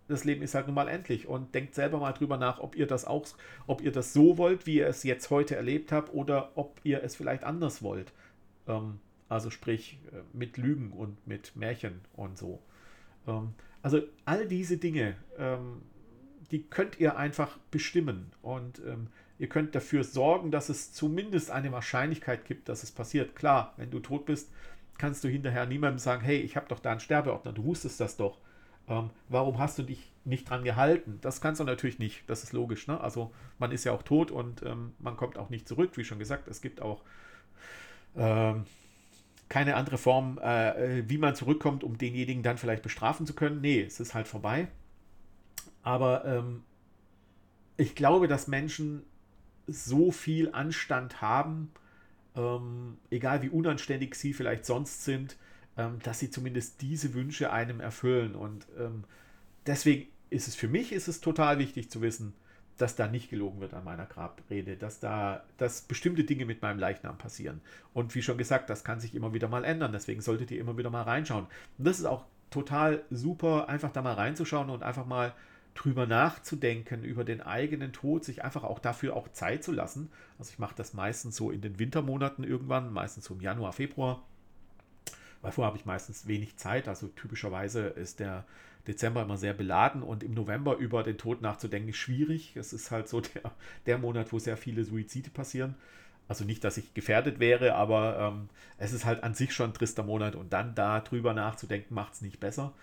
das Leben ist halt nun mal endlich und denkt selber mal drüber nach, ob ihr das auch, ob ihr das so wollt, wie ihr es jetzt heute erlebt habt, oder ob ihr es vielleicht anders wollt. Ähm, also sprich äh, mit Lügen und mit Märchen und so. Ähm, also all diese Dinge, ähm, die könnt ihr einfach bestimmen und ähm, ihr könnt dafür sorgen, dass es zumindest eine Wahrscheinlichkeit gibt, dass es passiert. Klar, wenn du tot bist, kannst du hinterher niemandem sagen, hey, ich habe doch da einen Sterbeordner, du wusstest das doch. Ähm, warum hast du dich nicht dran gehalten? Das kannst du natürlich nicht, das ist logisch. Ne? Also man ist ja auch tot und ähm, man kommt auch nicht zurück, wie schon gesagt. Es gibt auch ähm, keine andere Form, äh, wie man zurückkommt, um denjenigen dann vielleicht bestrafen zu können. Nee, es ist halt vorbei. Aber ähm, ich glaube, dass Menschen so viel Anstand haben, ähm, egal wie unanständig sie vielleicht sonst sind, ähm, dass sie zumindest diese Wünsche einem erfüllen. Und ähm, deswegen ist es für mich ist es total wichtig zu wissen, dass da nicht gelogen wird an meiner Grabrede, dass da dass bestimmte Dinge mit meinem Leichnam passieren. Und wie schon gesagt, das kann sich immer wieder mal ändern. Deswegen solltet ihr immer wieder mal reinschauen. Und das ist auch total super, einfach da mal reinzuschauen und einfach mal drüber nachzudenken, über den eigenen Tod, sich einfach auch dafür auch Zeit zu lassen. Also ich mache das meistens so in den Wintermonaten irgendwann, meistens so im Januar, Februar weil vorher habe ich meistens wenig Zeit. Also typischerweise ist der Dezember immer sehr beladen und im November über den Tod nachzudenken ist schwierig. Es ist halt so der, der Monat, wo sehr viele Suizide passieren. Also nicht, dass ich gefährdet wäre, aber ähm, es ist halt an sich schon ein trister Monat und dann da drüber nachzudenken, macht es nicht besser.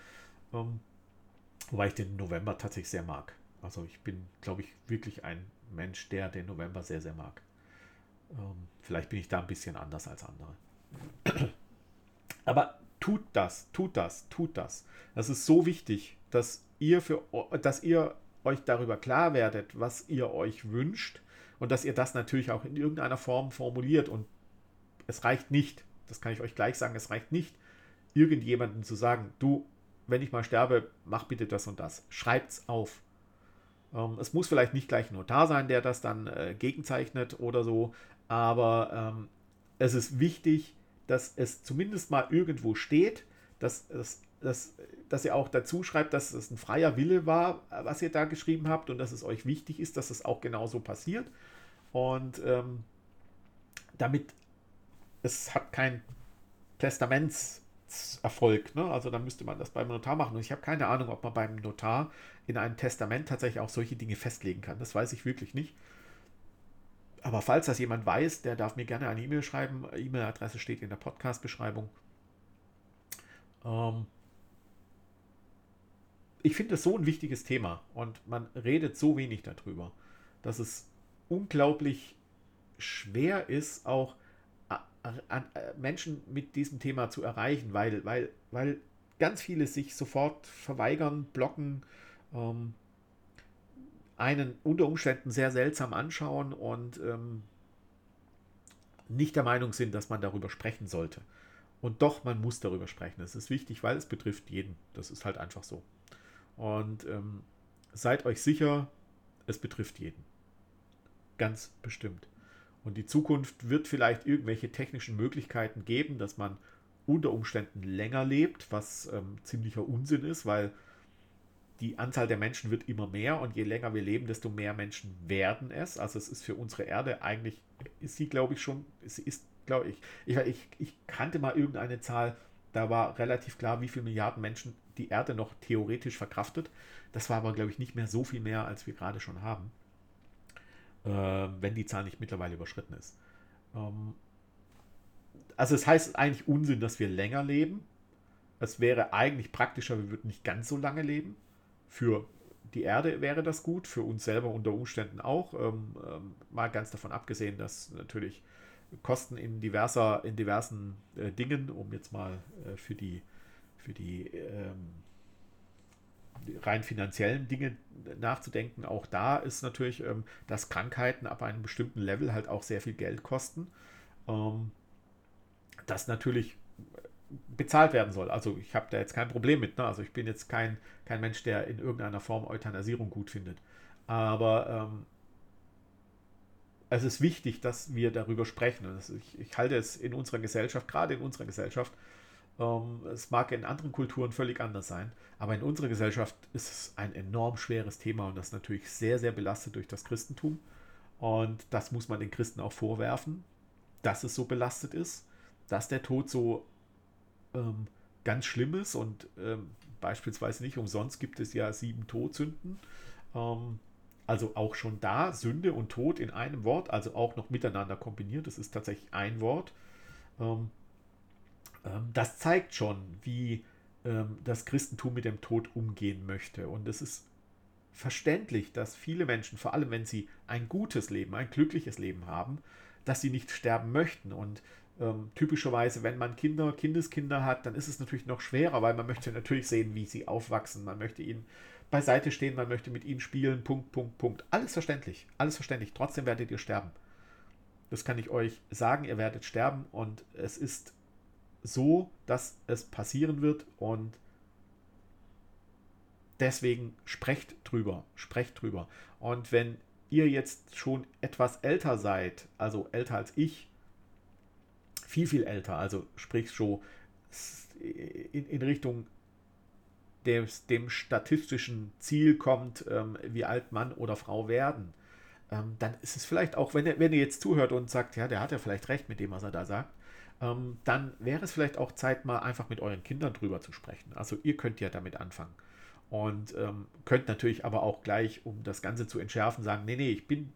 Ähm, wobei ich den November tatsächlich sehr mag. Also ich bin, glaube ich, wirklich ein Mensch, der den November sehr, sehr mag. Ähm, vielleicht bin ich da ein bisschen anders als andere. Aber tut das, tut das, tut das. Das ist so wichtig, dass ihr, für, dass ihr euch darüber klar werdet, was ihr euch wünscht und dass ihr das natürlich auch in irgendeiner Form formuliert. Und es reicht nicht, das kann ich euch gleich sagen, es reicht nicht, irgendjemandem zu sagen, du, wenn ich mal sterbe, mach bitte das und das. Schreibt's auf. Ähm, es muss vielleicht nicht gleich ein Notar sein, der das dann äh, gegenzeichnet oder so, aber ähm, es ist wichtig, dass es zumindest mal irgendwo steht, dass, dass, dass, dass ihr auch dazu schreibt, dass es ein freier Wille war, was ihr da geschrieben habt und dass es euch wichtig ist, dass es auch genauso passiert. Und ähm, damit es hat kein Testamentserfolg. Ne? Also dann müsste man das beim Notar machen. Und ich habe keine Ahnung, ob man beim Notar in einem Testament tatsächlich auch solche Dinge festlegen kann. Das weiß ich wirklich nicht. Aber falls das jemand weiß, der darf mir gerne eine E-Mail schreiben. E-Mail-Adresse steht in der Podcast-Beschreibung. Ähm ich finde es so ein wichtiges Thema und man redet so wenig darüber, dass es unglaublich schwer ist, auch Menschen mit diesem Thema zu erreichen, weil, weil, weil ganz viele sich sofort verweigern, blocken, ähm, einen unter Umständen sehr seltsam anschauen und ähm, nicht der Meinung sind, dass man darüber sprechen sollte. Und doch, man muss darüber sprechen. Es ist wichtig, weil es betrifft jeden. Das ist halt einfach so. Und ähm, seid euch sicher, es betrifft jeden. Ganz bestimmt. Und die Zukunft wird vielleicht irgendwelche technischen Möglichkeiten geben, dass man unter Umständen länger lebt, was ähm, ziemlicher Unsinn ist, weil die Anzahl der Menschen wird immer mehr und je länger wir leben, desto mehr Menschen werden es. Also es ist für unsere Erde eigentlich, ist sie glaube ich schon, sie ist, glaube ich, ich, ich, ich kannte mal irgendeine Zahl, da war relativ klar, wie viele Milliarden Menschen die Erde noch theoretisch verkraftet. Das war aber, glaube ich, nicht mehr so viel mehr, als wir gerade schon haben äh, wenn die Zahl nicht mittlerweile überschritten ist. Ähm, also es heißt eigentlich Unsinn, dass wir länger leben. Es wäre eigentlich praktischer, wir würden nicht ganz so lange leben. Für die Erde wäre das gut, für uns selber unter Umständen auch. Ähm, ähm, mal ganz davon abgesehen, dass natürlich Kosten in, diverser, in diversen äh, Dingen, um jetzt mal äh, für die, für die ähm, rein finanziellen Dinge nachzudenken, auch da ist natürlich, ähm, dass Krankheiten ab einem bestimmten Level halt auch sehr viel Geld kosten. Ähm, das natürlich bezahlt werden soll. Also ich habe da jetzt kein Problem mit. Ne? Also ich bin jetzt kein, kein Mensch, der in irgendeiner Form Euthanasierung gut findet. Aber ähm, es ist wichtig, dass wir darüber sprechen. Und ich, ich halte es in unserer Gesellschaft, gerade in unserer Gesellschaft, ähm, es mag in anderen Kulturen völlig anders sein, aber in unserer Gesellschaft ist es ein enorm schweres Thema und das natürlich sehr, sehr belastet durch das Christentum. Und das muss man den Christen auch vorwerfen, dass es so belastet ist, dass der Tod so ähm, ganz schlimm ist und ähm, beispielsweise nicht umsonst gibt es ja sieben Todsünden. Ähm, also auch schon da Sünde und Tod in einem Wort, also auch noch miteinander kombiniert. Das ist tatsächlich ein Wort. Ähm, ähm, das zeigt schon, wie ähm, das Christentum mit dem Tod umgehen möchte. Und es ist verständlich, dass viele Menschen, vor allem wenn sie ein gutes Leben, ein glückliches Leben haben, dass sie nicht sterben möchten. Und ähm, typischerweise, wenn man Kinder, Kindeskinder hat, dann ist es natürlich noch schwerer, weil man möchte natürlich sehen, wie sie aufwachsen. Man möchte ihnen beiseite stehen, man möchte mit ihnen spielen, Punkt, Punkt, Punkt. Alles verständlich, alles verständlich. Trotzdem werdet ihr sterben. Das kann ich euch sagen, ihr werdet sterben und es ist so, dass es passieren wird und deswegen sprecht drüber, sprecht drüber. Und wenn ihr jetzt schon etwas älter seid, also älter als ich, viel, viel älter, also sprich so in, in Richtung des, dem statistischen Ziel kommt, ähm, wie alt Mann oder Frau werden, ähm, dann ist es vielleicht auch, wenn ihr, wenn jetzt zuhört und sagt, ja, der hat ja vielleicht recht mit dem, was er da sagt, ähm, dann wäre es vielleicht auch Zeit, mal einfach mit euren Kindern drüber zu sprechen. Also ihr könnt ja damit anfangen. Und ähm, könnt natürlich aber auch gleich, um das Ganze zu entschärfen, sagen, nee, nee, ich bin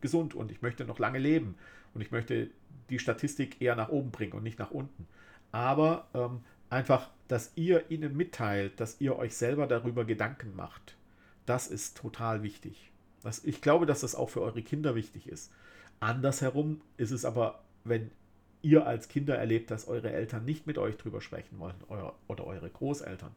gesund und ich möchte noch lange leben und ich möchte die Statistik eher nach oben bringen und nicht nach unten. Aber ähm, einfach, dass ihr ihnen mitteilt, dass ihr euch selber darüber Gedanken macht, das ist total wichtig. Das, ich glaube, dass das auch für eure Kinder wichtig ist. Andersherum ist es aber, wenn ihr als Kinder erlebt, dass eure Eltern nicht mit euch drüber sprechen wollen euer, oder eure Großeltern,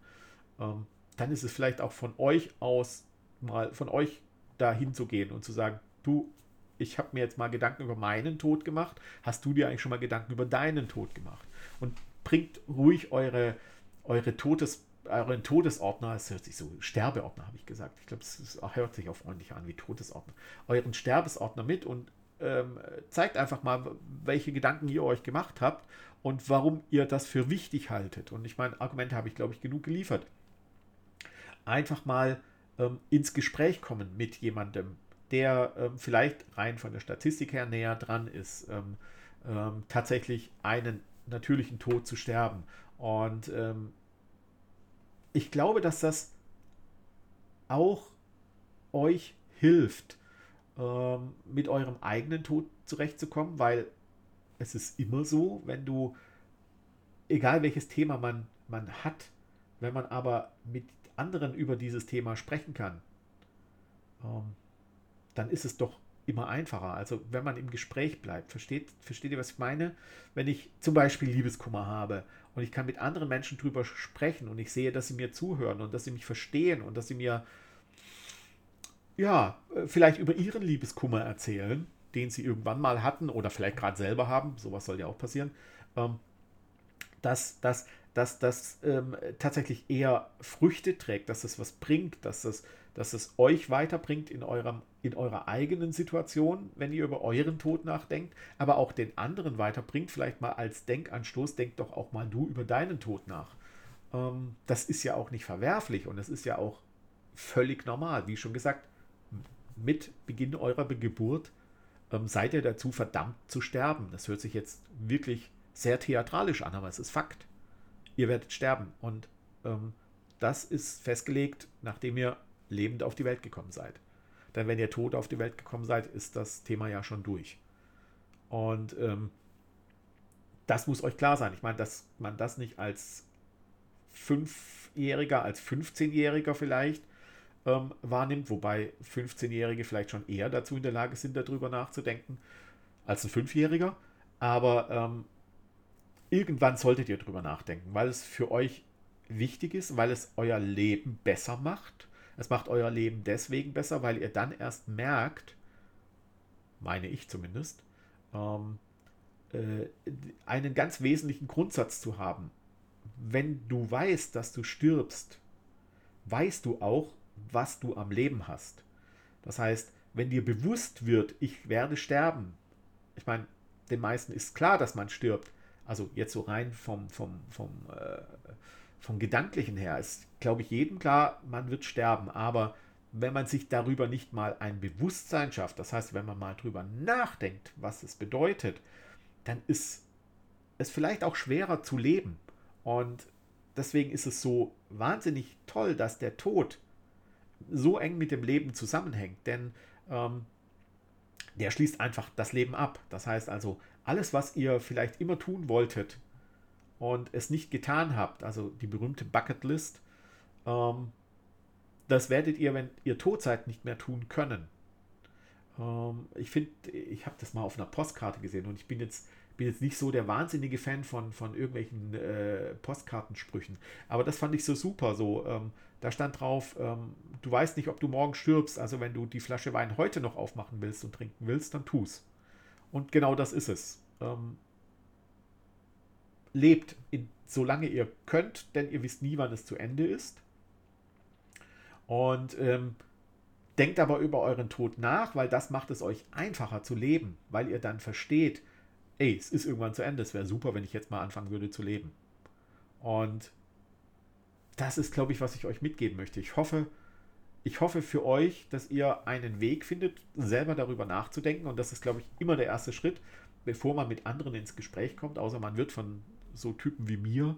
ähm, dann ist es vielleicht auch von euch aus mal von euch dahin zu gehen und zu sagen, du, ich habe mir jetzt mal Gedanken über meinen Tod gemacht, hast du dir eigentlich schon mal Gedanken über deinen Tod gemacht? Und bringt ruhig eure, eure Todes, euren Todesordner, es hört sich so, Sterbeordner habe ich gesagt, ich glaube, es hört sich auch freundlich an wie Todesordner, euren Sterbesordner mit und ähm, zeigt einfach mal, welche Gedanken ihr euch gemacht habt und warum ihr das für wichtig haltet. Und ich meine, Argumente habe ich, glaube ich, genug geliefert. Einfach mal ähm, ins Gespräch kommen mit jemandem, der ähm, vielleicht rein von der Statistik her näher dran ist, ähm, ähm, tatsächlich einen natürlichen Tod zu sterben. Und ähm, ich glaube, dass das auch euch hilft, ähm, mit eurem eigenen Tod zurechtzukommen, weil es ist immer so, wenn du, egal welches Thema man, man hat, wenn man aber mit anderen über dieses Thema sprechen kann, ähm, dann ist es doch immer einfacher. Also wenn man im Gespräch bleibt, versteht, versteht ihr, was ich meine? Wenn ich zum Beispiel Liebeskummer habe und ich kann mit anderen Menschen drüber sprechen und ich sehe, dass sie mir zuhören und dass sie mich verstehen und dass sie mir ja, äh, vielleicht über ihren Liebeskummer erzählen, den sie irgendwann mal hatten oder vielleicht gerade selber haben, sowas soll ja auch passieren, ähm, dass das dass das ähm, tatsächlich eher Früchte trägt, dass es was bringt, dass es, dass es euch weiterbringt in, eurem, in eurer eigenen Situation, wenn ihr über euren Tod nachdenkt, aber auch den anderen weiterbringt, vielleicht mal als Denkanstoß, denk doch auch mal du über deinen Tod nach. Ähm, das ist ja auch nicht verwerflich und es ist ja auch völlig normal, wie schon gesagt, mit Beginn eurer Geburt ähm, seid ihr dazu verdammt zu sterben. Das hört sich jetzt wirklich sehr theatralisch an, aber es ist Fakt. Ihr werdet sterben und ähm, das ist festgelegt, nachdem ihr lebend auf die Welt gekommen seid. Denn wenn ihr tot auf die Welt gekommen seid, ist das Thema ja schon durch. Und ähm, das muss euch klar sein. Ich meine, dass man das nicht als Fünfjähriger, als 15-Jähriger vielleicht ähm, wahrnimmt, wobei 15-Jährige vielleicht schon eher dazu in der Lage sind, darüber nachzudenken, als ein Fünfjähriger. Aber ähm, irgendwann solltet ihr darüber nachdenken, weil es für euch wichtig ist, weil es euer Leben besser macht. Es macht euer Leben deswegen besser, weil ihr dann erst merkt, meine ich zumindest, ähm, äh, einen ganz wesentlichen Grundsatz zu haben. Wenn du weißt, dass du stirbst, weißt du auch, was du am Leben hast. Das heißt, wenn dir bewusst wird, ich werde sterben, ich meine, den meisten ist klar, dass man stirbt, also jetzt so rein vom, vom, vom, äh, vom Gedanklichen her, ist, glaube ich, jedem klar, man wird sterben, aber wenn man sich darüber nicht mal ein Bewusstsein schafft, das heißt, wenn man mal drüber nachdenkt, was es bedeutet, dann ist es vielleicht auch schwerer zu leben. Und deswegen ist es so wahnsinnig toll, dass der Tod so eng mit dem Leben zusammenhängt, denn ähm, der schließt einfach das Leben ab. Das heißt also, alles, was ihr vielleicht immer tun wolltet und es nicht getan habt, also die berühmte Bucketlist, ähm, das werdet ihr, wenn ihr tot seid, nicht mehr tun können. Ähm, ich finde, ich habe das mal auf einer Postkarte gesehen und ich bin jetzt bin jetzt nicht so der wahnsinnige Fan von, von irgendwelchen äh, Postkartensprüchen. Aber das fand ich so super. So, ähm, da stand drauf, ähm, du weißt nicht, ob du morgen stirbst. Also wenn du die Flasche Wein heute noch aufmachen willst und trinken willst, dann tu's. Und genau das ist es. Lebt, in, solange ihr könnt, denn ihr wisst nie, wann es zu Ende ist. Und ähm, denkt aber über euren Tod nach, weil das macht es euch einfacher zu leben, weil ihr dann versteht, ey, es ist irgendwann zu Ende. Es wäre super, wenn ich jetzt mal anfangen würde zu leben. Und das ist, glaube ich, was ich euch mitgeben möchte. Ich hoffe, ich hoffe für euch, dass ihr einen Weg findet, selber darüber nachzudenken. Und das ist, glaube ich, immer der erste Schritt, bevor man mit anderen ins Gespräch kommt. Außer man wird von so Typen wie mir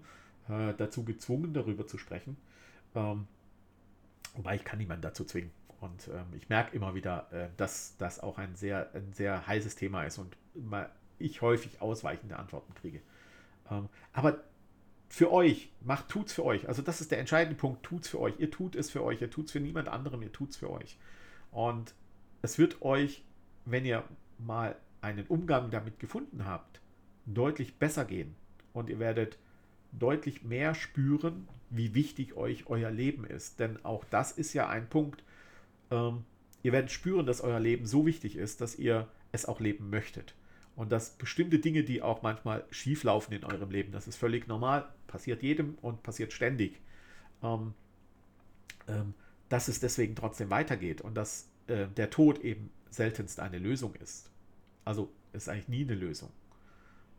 äh, dazu gezwungen, darüber zu sprechen. Ähm, wobei ich kann niemanden dazu zwingen. Und ähm, ich merke immer wieder, äh, dass das auch ein sehr, ein sehr heißes Thema ist und ich häufig ausweichende Antworten kriege. Ähm, aber für euch, macht, tut's für euch. Also das ist der entscheidende Punkt, tut's für euch. Ihr tut es für euch, ihr tut's für niemand anderem, ihr tut's für euch. Und es wird euch, wenn ihr mal einen Umgang damit gefunden habt, deutlich besser gehen. Und ihr werdet deutlich mehr spüren, wie wichtig euch euer Leben ist. Denn auch das ist ja ein Punkt. Ähm, ihr werdet spüren, dass euer Leben so wichtig ist, dass ihr es auch leben möchtet. Und dass bestimmte Dinge, die auch manchmal schief laufen in eurem Leben, das ist völlig normal, passiert jedem und passiert ständig. Ähm, ähm, dass es deswegen trotzdem weitergeht und dass äh, der Tod eben seltenst eine Lösung ist. Also ist eigentlich nie eine Lösung.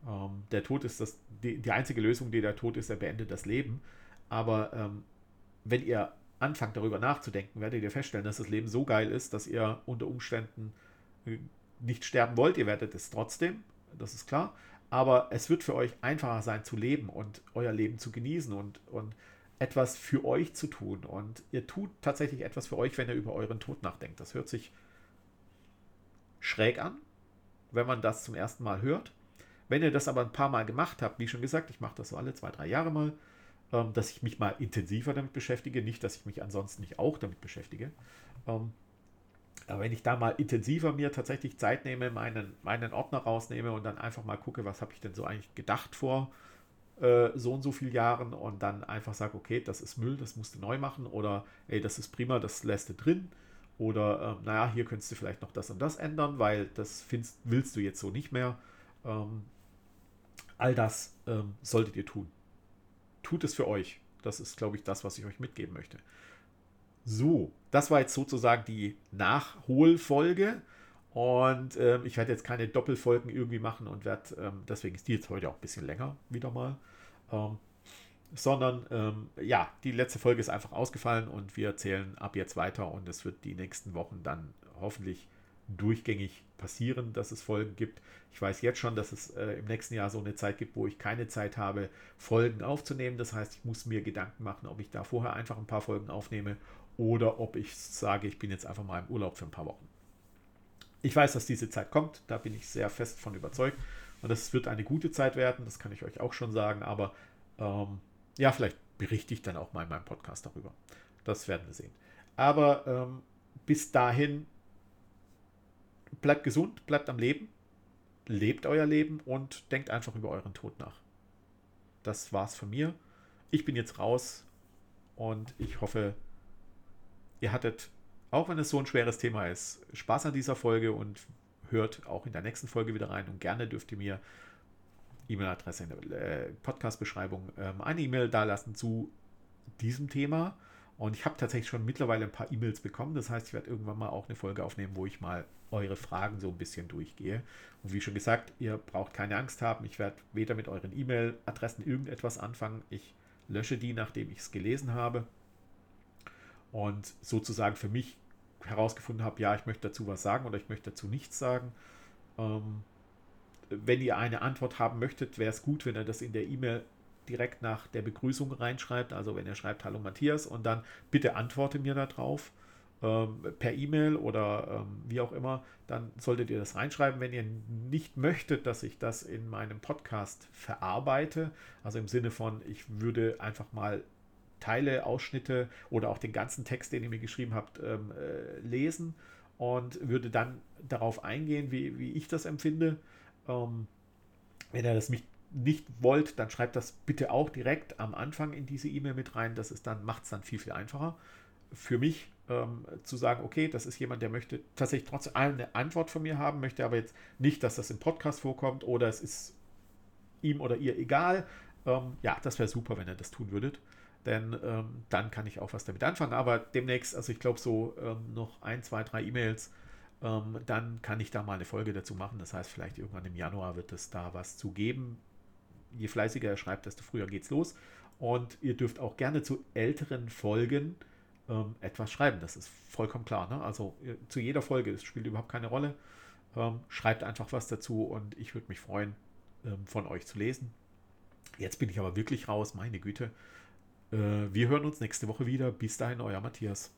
Ähm, der Tod ist das, die, die, einzige Lösung, die der Tod ist, er beendet das Leben. Aber ähm, wenn ihr anfangt darüber nachzudenken, werdet ihr feststellen, dass das Leben so geil ist, dass ihr unter Umständen äh, nicht sterben wollt. Ihr werdet es trotzdem, das ist klar aber es wird für euch einfacher sein zu leben und euer Leben zu genießen und, und etwas für euch zu tun. Und ihr tut tatsächlich etwas für euch, wenn ihr über euren Tod nachdenkt. Das hört sich schräg an, wenn man das zum ersten Mal hört. Wenn ihr das aber ein paar Mal gemacht habt, wie schon gesagt, ich mache das so alle zwei, drei Jahre mal, ähm, dass ich mich mal intensiver damit beschäftige, nicht, dass ich mich ansonsten nicht auch damit beschäftige. Ähm, aber wenn ich da mal intensiver mir tatsächlich Zeit nehme, meinen, meinen Ordner rausnehme und dann einfach mal gucke, was habe ich denn so eigentlich gedacht vor äh, so und so vielen Jahren und dann einfach sage, okay, das ist Müll, das musst du neu machen oder ey, das ist prima, das lässt du drin oder ähm, naja, hier könntest du vielleicht noch das und das ändern, weil das findest, willst du jetzt so nicht mehr. Ähm, all das ähm, solltet ihr tun. Tut es für euch. Das ist, glaube ich, das, was ich euch mitgeben möchte. So, das war jetzt sozusagen die Nachholfolge. Und ähm, ich werde jetzt keine Doppelfolgen irgendwie machen und werde, ähm, deswegen ist die jetzt heute auch ein bisschen länger wieder mal. Ähm, sondern ähm, ja, die letzte Folge ist einfach ausgefallen und wir erzählen ab jetzt weiter und es wird die nächsten Wochen dann hoffentlich durchgängig passieren, dass es Folgen gibt. Ich weiß jetzt schon, dass es äh, im nächsten Jahr so eine Zeit gibt, wo ich keine Zeit habe, Folgen aufzunehmen. Das heißt, ich muss mir Gedanken machen, ob ich da vorher einfach ein paar Folgen aufnehme oder ob ich sage, ich bin jetzt einfach mal im Urlaub für ein paar Wochen. Ich weiß, dass diese Zeit kommt, da bin ich sehr fest von überzeugt. Und das wird eine gute Zeit werden, das kann ich euch auch schon sagen. Aber ähm, ja, vielleicht berichte ich dann auch mal in meinem Podcast darüber. Das werden wir sehen. Aber ähm, bis dahin, bleibt gesund, bleibt am Leben, lebt euer Leben und denkt einfach über euren Tod nach. Das war's von mir. Ich bin jetzt raus und ich hoffe, ihr hattet, auch wenn es so ein schweres Thema ist, Spaß an dieser Folge und hört auch in der nächsten Folge wieder rein. Und gerne dürft ihr mir E-Mail-Adresse in der äh, Podcast-Beschreibung ähm, eine E-Mail dalassen zu diesem Thema. Und ich habe tatsächlich schon mittlerweile ein paar E-Mails bekommen. Das heißt, ich werde irgendwann mal auch eine Folge aufnehmen, wo ich mal eure Fragen so ein bisschen durchgehe. Und wie schon gesagt, ihr braucht keine Angst haben. Ich werde weder mit euren E-Mail-Adressen irgendetwas anfangen. Ich lösche die, nachdem ich es gelesen habe und sozusagen für mich herausgefunden habe, ja, ich möchte dazu was sagen oder ich möchte dazu nichts sagen. Ähm, wenn ihr eine Antwort haben möchtet, wäre es gut, wenn ihr das in der E-Mail direkt nach der Begrüßung reinschreibt. Also wenn ihr schreibt Hallo Matthias und dann bitte antworte mir darauf ähm, per E-Mail oder ähm, wie auch immer, dann solltet ihr das reinschreiben. Wenn ihr nicht möchtet, dass ich das in meinem Podcast verarbeite, also im Sinne von, ich würde einfach mal Teile, Ausschnitte oder auch den ganzen Text, den ihr mir geschrieben habt, ähm, äh, lesen und würde dann darauf eingehen, wie, wie ich das empfinde. Ähm, wenn ihr das nicht, nicht wollt, dann schreibt das bitte auch direkt am Anfang in diese E-Mail mit rein. Das ist dann, macht es dann viel, viel einfacher für mich ähm, zu sagen, okay, das ist jemand, der möchte tatsächlich trotzdem eine Antwort von mir haben, möchte aber jetzt nicht, dass das im Podcast vorkommt oder es ist ihm oder ihr egal. Ähm, ja, das wäre super, wenn ihr das tun würdet denn ähm, dann kann ich auch was damit anfangen. Aber demnächst, also ich glaube so ähm, noch ein, zwei, drei E-Mails, ähm, dann kann ich da mal eine Folge dazu machen. Das heißt, vielleicht irgendwann im Januar wird es da was zu geben. Je fleißiger ihr schreibt, desto früher geht's los. Und ihr dürft auch gerne zu älteren Folgen ähm, etwas schreiben. Das ist vollkommen klar. Ne? Also zu jeder Folge, es spielt überhaupt keine Rolle. Ähm, schreibt einfach was dazu und ich würde mich freuen, ähm, von euch zu lesen. Jetzt bin ich aber wirklich raus, meine Güte. Äh, wir hören uns nächste Woche wieder. Bis dahin, euer Matthias.